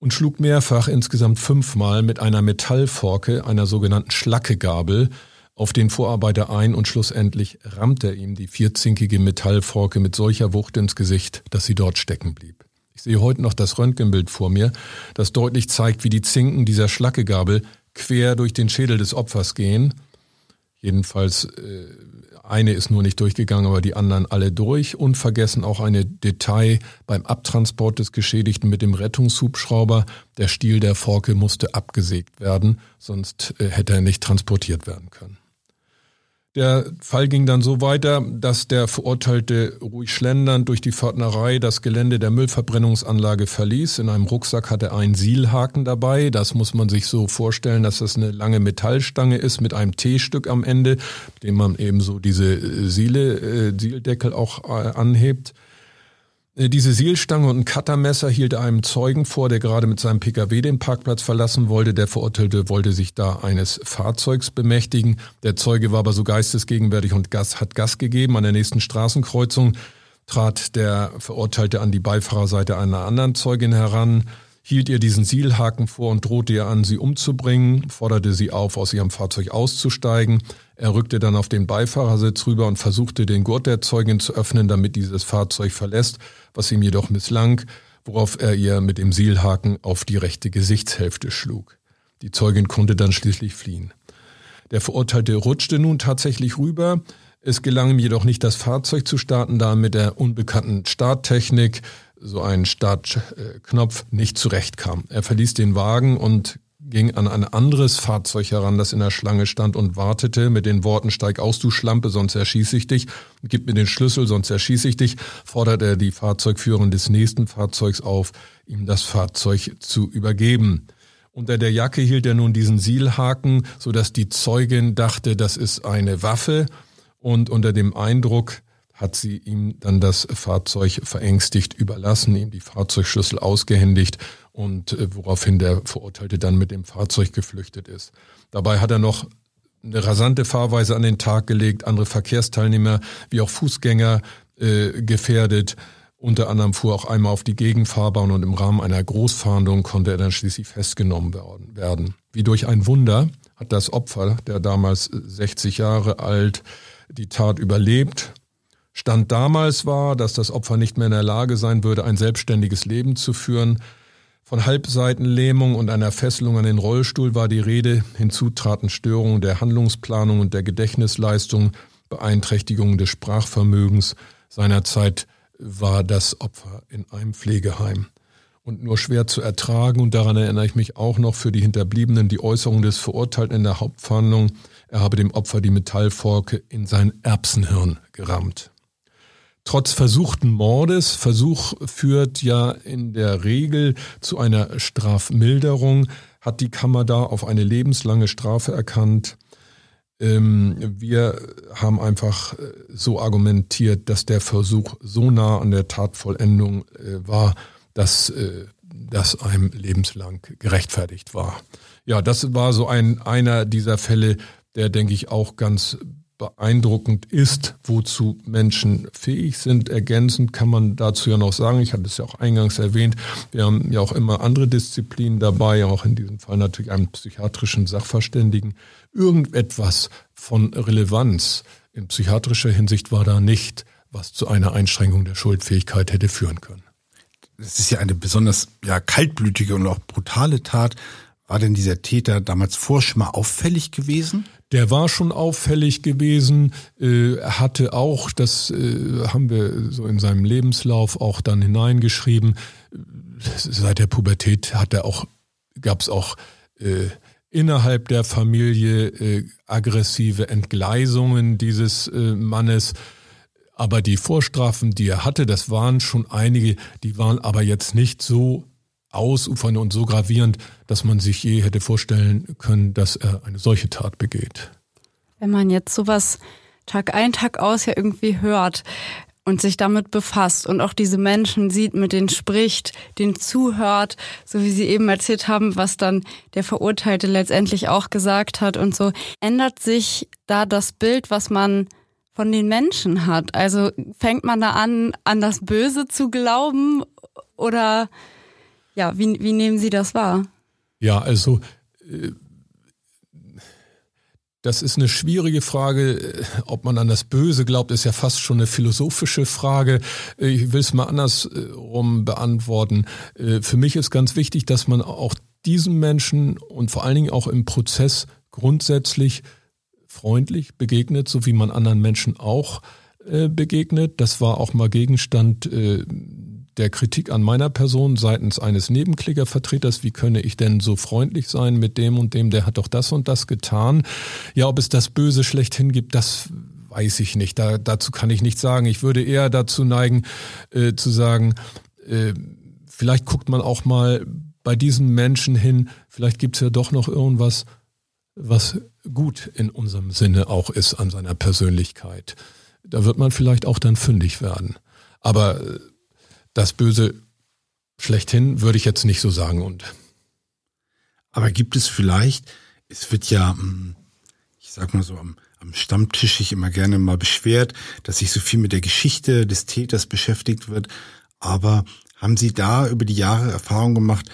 und schlug mehrfach insgesamt fünfmal mit einer Metallforke, einer sogenannten Schlackegabel, auf den Vorarbeiter ein und schlussendlich rammte er ihm die vierzinkige Metallforke mit solcher Wucht ins Gesicht, dass sie dort stecken blieb. Ich sehe heute noch das Röntgenbild vor mir, das deutlich zeigt, wie die Zinken dieser Schlackegabel quer durch den Schädel des Opfers gehen Jedenfalls äh, eine ist nur nicht durchgegangen, aber die anderen alle durch. Und vergessen auch eine Detail beim Abtransport des Geschädigten mit dem Rettungshubschrauber. Der Stiel der Forke musste abgesägt werden, sonst äh, hätte er nicht transportiert werden können. Der Fall ging dann so weiter, dass der Verurteilte ruhig schlendernd durch die Pförtnerei das Gelände der Müllverbrennungsanlage verließ. In einem Rucksack hatte er einen Sielhaken dabei. Das muss man sich so vorstellen, dass das eine lange Metallstange ist mit einem T-Stück am Ende, dem man eben so diese äh, Siele, äh, Sieldeckel auch äh, anhebt. Äh, diese Sielstange und ein Cuttermesser hielt einem Zeugen vor, der gerade mit seinem Pkw den Parkplatz verlassen wollte. Der Verurteilte wollte sich da eines Fahrzeugs bemächtigen. Der Zeuge war aber so geistesgegenwärtig und Gas, hat Gas gegeben. An der nächsten Straßenkreuzung trat der Verurteilte an die Beifahrerseite einer anderen Zeugin heran hielt ihr diesen Sielhaken vor und drohte ihr an, sie umzubringen, forderte sie auf, aus ihrem Fahrzeug auszusteigen. Er rückte dann auf den Beifahrersitz rüber und versuchte, den Gurt der Zeugin zu öffnen, damit dieses Fahrzeug verlässt, was ihm jedoch misslang, worauf er ihr mit dem Sielhaken auf die rechte Gesichtshälfte schlug. Die Zeugin konnte dann schließlich fliehen. Der Verurteilte rutschte nun tatsächlich rüber. Es gelang ihm jedoch nicht, das Fahrzeug zu starten, da er mit der unbekannten Starttechnik so ein Startknopf nicht zurechtkam. Er verließ den Wagen und ging an ein anderes Fahrzeug heran, das in der Schlange stand und wartete mit den Worten, steig aus, du Schlampe, sonst erschieße ich dich, gib mir den Schlüssel, sonst erschieße ich dich, fordert er die Fahrzeugführerin des nächsten Fahrzeugs auf, ihm das Fahrzeug zu übergeben. Unter der Jacke hielt er nun diesen Sielhaken, so dass die Zeugin dachte, das ist eine Waffe und unter dem Eindruck hat sie ihm dann das Fahrzeug verängstigt überlassen, ihm die Fahrzeugschlüssel ausgehändigt und äh, woraufhin der Verurteilte dann mit dem Fahrzeug geflüchtet ist. Dabei hat er noch eine rasante Fahrweise an den Tag gelegt, andere Verkehrsteilnehmer wie auch Fußgänger äh, gefährdet. Unter anderem fuhr auch einmal auf die Gegenfahrbahn und im Rahmen einer Großfahndung konnte er dann schließlich festgenommen werden. Wie durch ein Wunder hat das Opfer, der damals 60 Jahre alt, die Tat überlebt. Stand damals war, dass das Opfer nicht mehr in der Lage sein würde, ein selbstständiges Leben zu führen. Von Halbseitenlähmung und einer Fesselung an den Rollstuhl war die Rede. Hinzu traten Störungen der Handlungsplanung und der Gedächtnisleistung, Beeinträchtigungen des Sprachvermögens. Seinerzeit war das Opfer in einem Pflegeheim. Und nur schwer zu ertragen, und daran erinnere ich mich auch noch für die Hinterbliebenen, die Äußerung des Verurteilten in der Hauptverhandlung, er habe dem Opfer die Metallforke in sein Erbsenhirn gerammt. Trotz versuchten Mordes, Versuch führt ja in der Regel zu einer Strafmilderung, hat die Kammer da auf eine lebenslange Strafe erkannt. Ähm, wir haben einfach äh, so argumentiert, dass der Versuch so nah an der Tatvollendung äh, war, dass äh, das einem lebenslang gerechtfertigt war. Ja, das war so ein einer dieser Fälle, der denke ich auch ganz beeindruckend ist, wozu Menschen fähig sind. Ergänzend kann man dazu ja noch sagen, ich hatte es ja auch eingangs erwähnt, wir haben ja auch immer andere Disziplinen dabei, auch in diesem Fall natürlich einen psychiatrischen Sachverständigen. Irgendetwas von Relevanz in psychiatrischer Hinsicht war da nicht, was zu einer Einschränkung der Schuldfähigkeit hätte führen können. Das ist ja eine besonders ja, kaltblütige und auch brutale Tat. War denn dieser Täter damals vor schon mal auffällig gewesen? Der war schon auffällig gewesen. Äh, hatte auch, das äh, haben wir so in seinem Lebenslauf auch dann hineingeschrieben, seit der Pubertät hat er auch, gab es auch äh, innerhalb der Familie äh, aggressive Entgleisungen dieses äh, Mannes. Aber die Vorstrafen, die er hatte, das waren schon einige, die waren aber jetzt nicht so ausufernd und so gravierend, dass man sich je hätte vorstellen können, dass er eine solche Tat begeht. Wenn man jetzt sowas Tag ein, Tag aus ja irgendwie hört und sich damit befasst und auch diese Menschen sieht, mit denen spricht, denen zuhört, so wie Sie eben erzählt haben, was dann der Verurteilte letztendlich auch gesagt hat und so, ändert sich da das Bild, was man von den Menschen hat? Also fängt man da an, an das Böse zu glauben oder ja, wie, wie nehmen Sie das wahr? Ja, also äh, das ist eine schwierige Frage. Ob man an das Böse glaubt, ist ja fast schon eine philosophische Frage. Ich will es mal andersrum beantworten. Äh, für mich ist ganz wichtig, dass man auch diesen Menschen und vor allen Dingen auch im Prozess grundsätzlich freundlich begegnet, so wie man anderen Menschen auch äh, begegnet. Das war auch mal Gegenstand der Kritik an meiner Person seitens eines Nebenklickervertreters, wie könne ich denn so freundlich sein mit dem und dem, der hat doch das und das getan. Ja, ob es das Böse schlechthin gibt, das weiß ich nicht. Da, dazu kann ich nichts sagen. Ich würde eher dazu neigen, äh, zu sagen, äh, vielleicht guckt man auch mal bei diesen Menschen hin, vielleicht gibt es ja doch noch irgendwas, was gut in unserem Sinne auch ist an seiner Persönlichkeit. Da wird man vielleicht auch dann fündig werden. Aber äh, das Böse schlechthin würde ich jetzt nicht so sagen und. Aber gibt es vielleicht, es wird ja, hm, ich sag mal so, am, am Stammtisch sich immer gerne mal beschwert, dass sich so viel mit der Geschichte des Täters beschäftigt wird. Aber haben Sie da über die Jahre Erfahrung gemacht,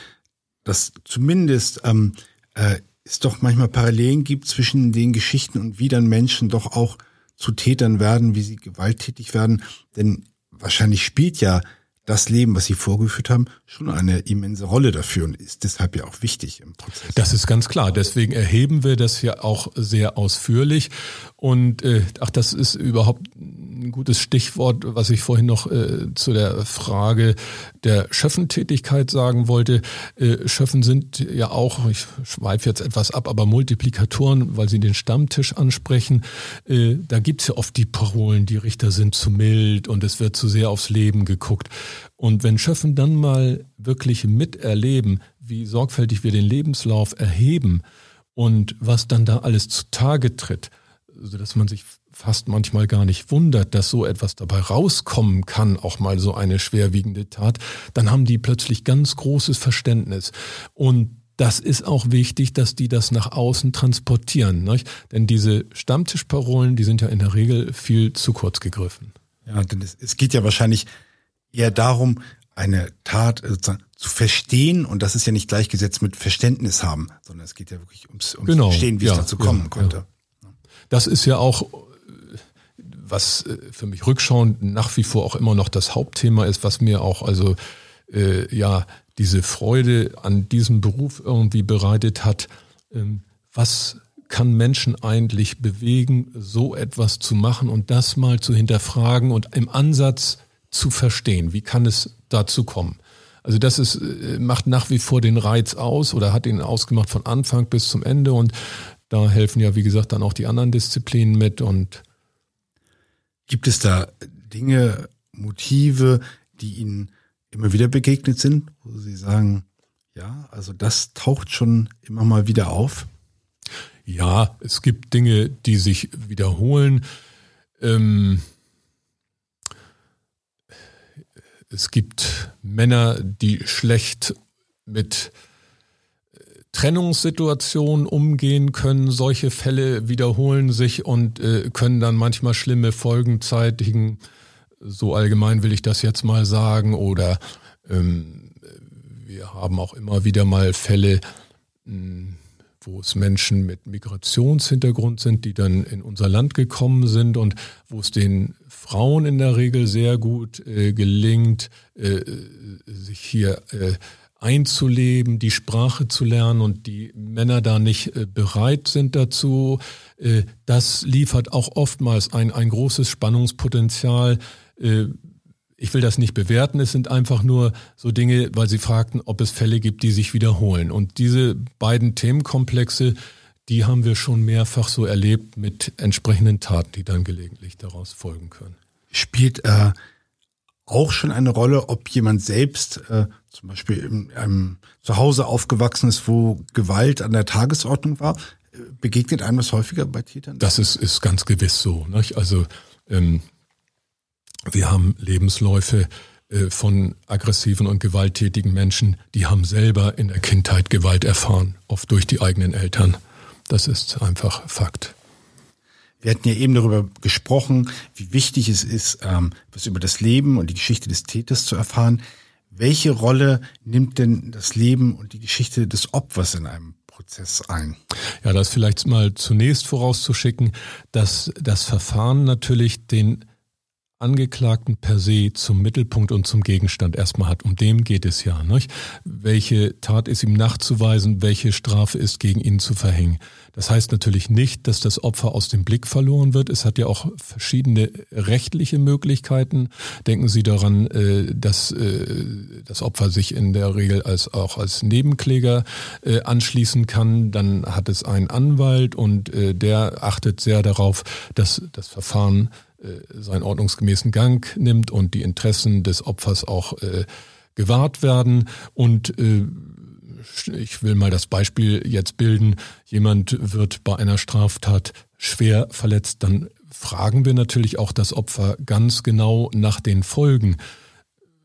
dass zumindest ähm, äh, es doch manchmal Parallelen gibt zwischen den Geschichten und wie dann Menschen doch auch zu Tätern werden, wie sie gewalttätig werden? Denn wahrscheinlich spielt ja das Leben, was Sie vorgeführt haben, schon eine immense Rolle dafür und ist deshalb ja auch wichtig im Prozess. Das ist ganz klar. Deswegen erheben wir das ja auch sehr ausführlich. Und äh, ach, das ist überhaupt ein gutes Stichwort, was ich vorhin noch äh, zu der Frage der Schöffentätigkeit sagen wollte. Äh, Schöffen sind ja auch, ich schweife jetzt etwas ab, aber Multiplikatoren, weil Sie den Stammtisch ansprechen. Äh, da gibt's ja oft die Parolen, die Richter sind zu mild und es wird zu sehr aufs Leben geguckt. Und wenn Schöffen dann mal wirklich miterleben, wie sorgfältig wir den Lebenslauf erheben und was dann da alles zutage tritt, so dass man sich fast manchmal gar nicht wundert, dass so etwas dabei rauskommen kann, auch mal so eine schwerwiegende Tat, dann haben die plötzlich ganz großes Verständnis. Und das ist auch wichtig, dass die das nach außen transportieren. Nicht? Denn diese Stammtischparolen, die sind ja in der Regel viel zu kurz gegriffen. Ja, denn es, es geht ja wahrscheinlich eher darum, eine Tat sozusagen zu verstehen und das ist ja nicht gleichgesetzt mit Verständnis haben, sondern es geht ja wirklich ums, ums genau, Verstehen, wie ja, es dazu kommen ja, konnte. Ja. Das ist ja auch was äh, für mich rückschauend nach wie vor auch immer noch das Hauptthema ist, was mir auch also äh, ja diese Freude an diesem Beruf irgendwie bereitet hat. Ähm, was kann Menschen eigentlich bewegen, so etwas zu machen und das mal zu hinterfragen und im Ansatz zu verstehen? Wie kann es dazu kommen? Also das ist, äh, macht nach wie vor den Reiz aus oder hat ihn ausgemacht von Anfang bis zum Ende und da helfen ja, wie gesagt, dann auch die anderen Disziplinen mit und Gibt es da Dinge, Motive, die Ihnen immer wieder begegnet sind, wo Sie sagen, ja, also das taucht schon immer mal wieder auf? Ja, es gibt Dinge, die sich wiederholen. Ähm, es gibt Männer, die schlecht mit Trennungssituationen umgehen können. Solche Fälle wiederholen sich und äh, können dann manchmal schlimme Folgen zeitigen. So allgemein will ich das jetzt mal sagen. Oder ähm, wir haben auch immer wieder mal Fälle, mh, hm, wo es Menschen mit Migrationshintergrund sind, die dann in unser Land gekommen sind und wo es den Frauen in der Regel sehr gut äh, gelingt, äh, sich hier äh, einzuleben, die Sprache zu lernen und die Männer da nicht äh, bereit sind dazu, äh, das liefert auch oftmals ein, ein großes Spannungspotenzial. Äh, ich will das nicht bewerten, es sind einfach nur so Dinge, weil Sie fragten, ob es Fälle gibt, die sich wiederholen. Und diese beiden Themenkomplexe, die haben wir schon mehrfach so erlebt mit entsprechenden Taten, die dann gelegentlich daraus folgen können. Spielt äh, auch schon eine Rolle, ob jemand selbst äh, zum Beispiel in einem Zuhause aufgewachsen ist, wo Gewalt an der Tagesordnung war. Begegnet einem das häufiger bei Tätern? Das ist, ist ganz gewiss so. Nicht? Also ähm, wir haben Lebensläufe äh, von aggressiven und gewalttätigen Menschen, die haben selber in der Kindheit Gewalt erfahren, oft durch die eigenen Eltern. Das ist einfach Fakt. Wir hatten ja eben darüber gesprochen, wie wichtig es ist, ähm, was über das Leben und die Geschichte des Täters zu erfahren. Welche Rolle nimmt denn das Leben und die Geschichte des Opfers in einem Prozess ein? Ja, das vielleicht mal zunächst vorauszuschicken, dass das Verfahren natürlich den Angeklagten per se zum Mittelpunkt und zum Gegenstand erstmal hat. Um dem geht es ja. Nicht? Welche Tat ist ihm nachzuweisen, welche Strafe ist gegen ihn zu verhängen. Das heißt natürlich nicht, dass das Opfer aus dem Blick verloren wird. Es hat ja auch verschiedene rechtliche Möglichkeiten. Denken Sie daran, äh, dass äh, das Opfer sich in der Regel als auch als Nebenkläger äh, anschließen kann. Dann hat es einen Anwalt und der achtet sehr darauf, dass das Verfahren seinen ordnungsgemäßen Gang nimmt und die Interessen des Opfers auch äh, gewahrt werden. Und äh, ich will mal das Beispiel jetzt bilden, jemand wird bei einer Straftat schwer verletzt, dann fragen wir natürlich auch das Opfer ganz genau nach den Folgen.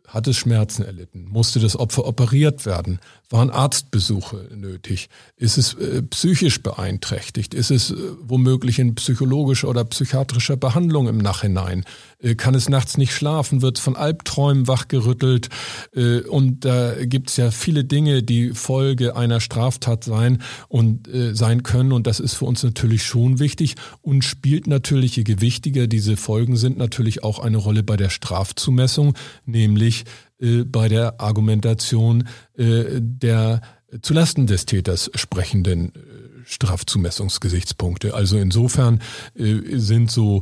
Hat es Schmerzen erlitten? Musste das Opfer operiert werden? Waren Arztbesuche nötig? Ist es äh, psychisch beeinträchtigt? Ist es äh, womöglich in psychologischer oder psychiatrischer Behandlung im Nachhinein? Äh, kann es nachts nicht schlafen? Wird von Albträumen wachgerüttelt? Äh, und da gibt's ja viele Dinge, die Folge einer Straftat sein und äh, sein können. Und das ist für uns natürlich schon wichtig und spielt natürlich, je gewichtiger diese Folgen sind, natürlich auch eine Rolle bei der Strafzumessung, nämlich äh, bei der Argumentation äh, der zulasten des Täters sprechenden äh, Strafzumessungsgesichtspunkte. Also insofern sind so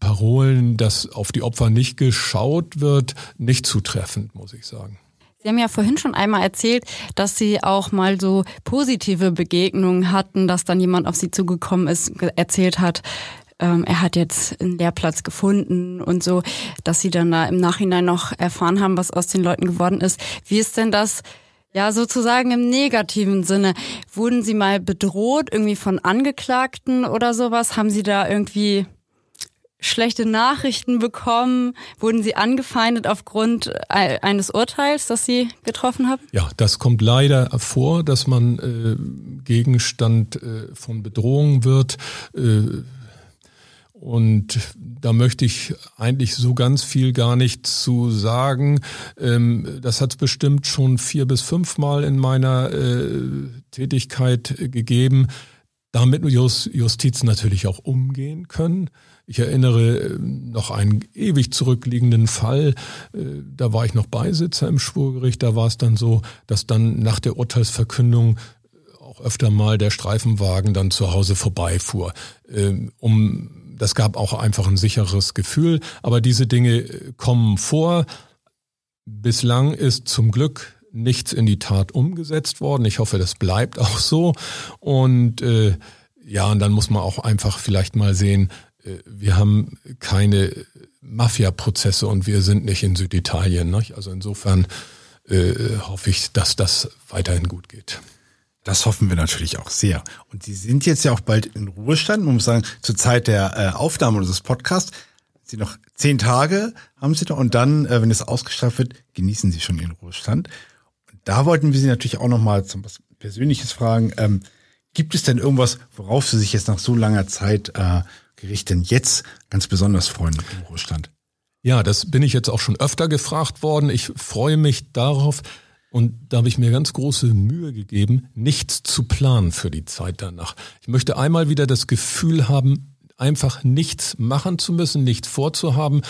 Parolen, dass auf die Opfer nicht geschaut wird, nicht zutreffend, muss ich sagen. Sie haben ja vorhin schon einmal erzählt, dass Sie auch mal so positive Begegnungen hatten, dass dann jemand auf Sie zugekommen ist, erzählt hat, ähm, er hat jetzt einen Lehrplatz gefunden und so, dass Sie dann da im Nachhinein noch erfahren haben, was aus den Leuten geworden ist. Wie ist denn das? Ja, sozusagen im negativen Sinne. Wurden Sie mal bedroht, irgendwie von Angeklagten oder sowas? Haben Sie da irgendwie schlechte Nachrichten bekommen? Wurden Sie angefeindet aufgrund eines Urteils, das Sie getroffen haben? Ja, das kommt leider vor, dass man äh, Gegenstand äh, von Bedrohungen wird. Äh, und da möchte ich eigentlich so ganz viel gar nicht zu sagen. Ähm, das hat es bestimmt schon vier bis fünfmal in meiner äh, Tätigkeit gegeben, damit Justiz natürlich auch umgehen können. Ich erinnere äh, noch einen ewig zurückliegenden Fall. Äh, da war ich noch Beisitzer im Schwurgericht. Da war es dann so, dass dann nach der Urteilsverkündung auch öfter mal der Streifenwagen dann zu Hause vorbeifuhr, ähm, um das gab auch einfach ein sicheres Gefühl. Aber diese Dinge kommen vor. Bislang ist zum Glück nichts in die Tat umgesetzt worden. Ich hoffe, das bleibt [laughs] auch so. Und äh, ja, und dann muss man auch einfach vielleicht mal sehen, äh, wir haben keine Mafia-Prozesse und wir sind nicht in Süditalien. Nicht? Also insofern äh, hoffe ich, dass das weiterhin gut geht. Das hoffen wir natürlich auch sehr. Und Sie sind jetzt ja auch bald in Ruhestand. Man muss sagen, zur Zeit der äh, Aufnahme unseres Podcasts Sie noch zehn Tage haben Sie noch und dann, äh, wenn es ausgestrahlt wird, genießen Sie schon Ihren Ruhestand. Und da wollten wir Sie natürlich auch noch mal zum was Persönliches fragen. Ähm, gibt es denn irgendwas, worauf Sie sich jetzt nach so langer Zeit äh, Gericht jetzt ganz besonders freuen im Ruhestand? Ja, das bin ich jetzt auch schon öfter gefragt worden. Ich freue mich darauf, und da habe ich mir ganz große Mühe gegeben, nichts zu planen für die Zeit danach. Ich möchte einmal wieder das Gefühl haben, einfach nichts machen zu müssen, nichts vorzuhaben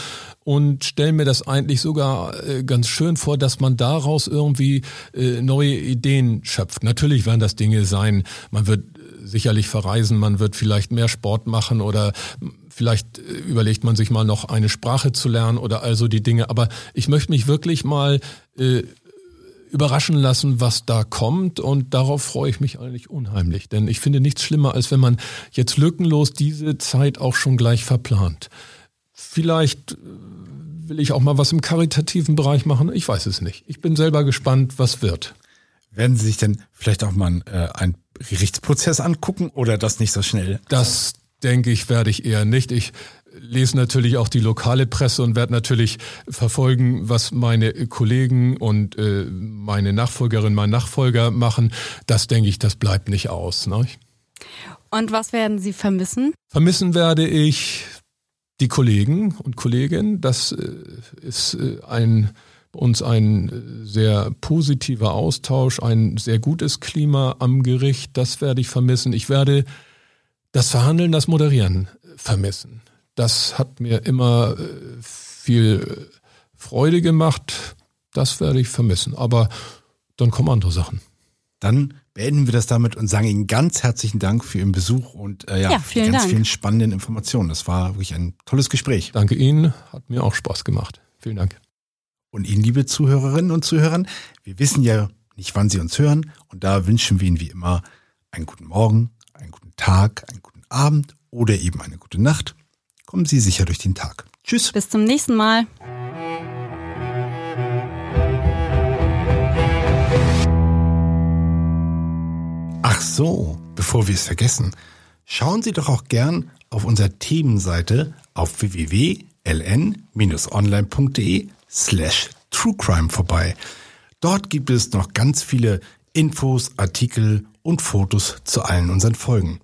und stelle mir das eigentlich sogar äh, ganz schön vor, dass man daraus irgendwie äh, neue Ideen schöpft. Natürlich werden das Dinge sein, man wird äh, sicherlich verreisen, man wird vielleicht mehr Sport machen oder vielleicht überlegt man sich mal noch eine Sprache zu lernen oder also die Dinge. Aber ich möchte mich wirklich mal überraschen lassen, was da kommt und darauf freue ich mich eigentlich unheimlich, denn ich finde nichts schlimmer, als wenn man jetzt lückenlos diese Zeit auch schon gleich verplant. Vielleicht äh, will ich auch mal was im karitativen Bereich machen, ich weiß es nicht. Ich bin selber gespannt, was wird. Werden Sie sich denn vielleicht auch mal äh, einen Gerichtsprozess angucken oder das nicht so schnell? Das denke ich, werde ich eher nicht. Ich lese natürlich auch die lokale Presse und werde natürlich verfolgen, was meine Kollegen und äh, meine Nachfolgerin, mein Nachfolger machen. Das denke ich, das bleibt nicht aus. Ne? Und was werden Sie vermissen? Vermissen werde ich die Kollegen und Kolleginnen. Das äh, ist äh, ein uns ein äh, sehr positiver Austausch, ein sehr gutes Klima am Gericht. Das werde ich vermissen. Ich werde das Verhandeln, das Moderieren vermissen. Das hat mir immer äh, viel Freude gemacht. Das werde ich vermissen. Aber dann kommen andere Sachen. Dann beenden wir das damit und sagen Ihnen ganz herzlichen Dank für Ihren Besuch und äh, ja, ja für die ganz Dank. vielen spannenden Informationen. Das war wirklich ein tolles Gespräch. Danke Ihnen, hat mir auch Spaß gemacht. Vielen Dank. Und Ihnen, liebe Zuhörerinnen und Zuhörer, wir wissen ja nicht, wann Sie uns hören und da wünschen wir Ihnen wie immer einen guten Morgen, einen guten Tag, einen guten Abend oder eben eine gute Nacht. Kommen Sie sicher durch den Tag. Tschüss. Bis zum nächsten Mal. Ach so, bevor wir es vergessen, schauen Sie doch auch gern auf unserer Themenseite auf www.ln-online.de slash truecrime vorbei. Dort gibt es noch ganz viele Infos, Artikel und Fotos zu allen unseren Folgen.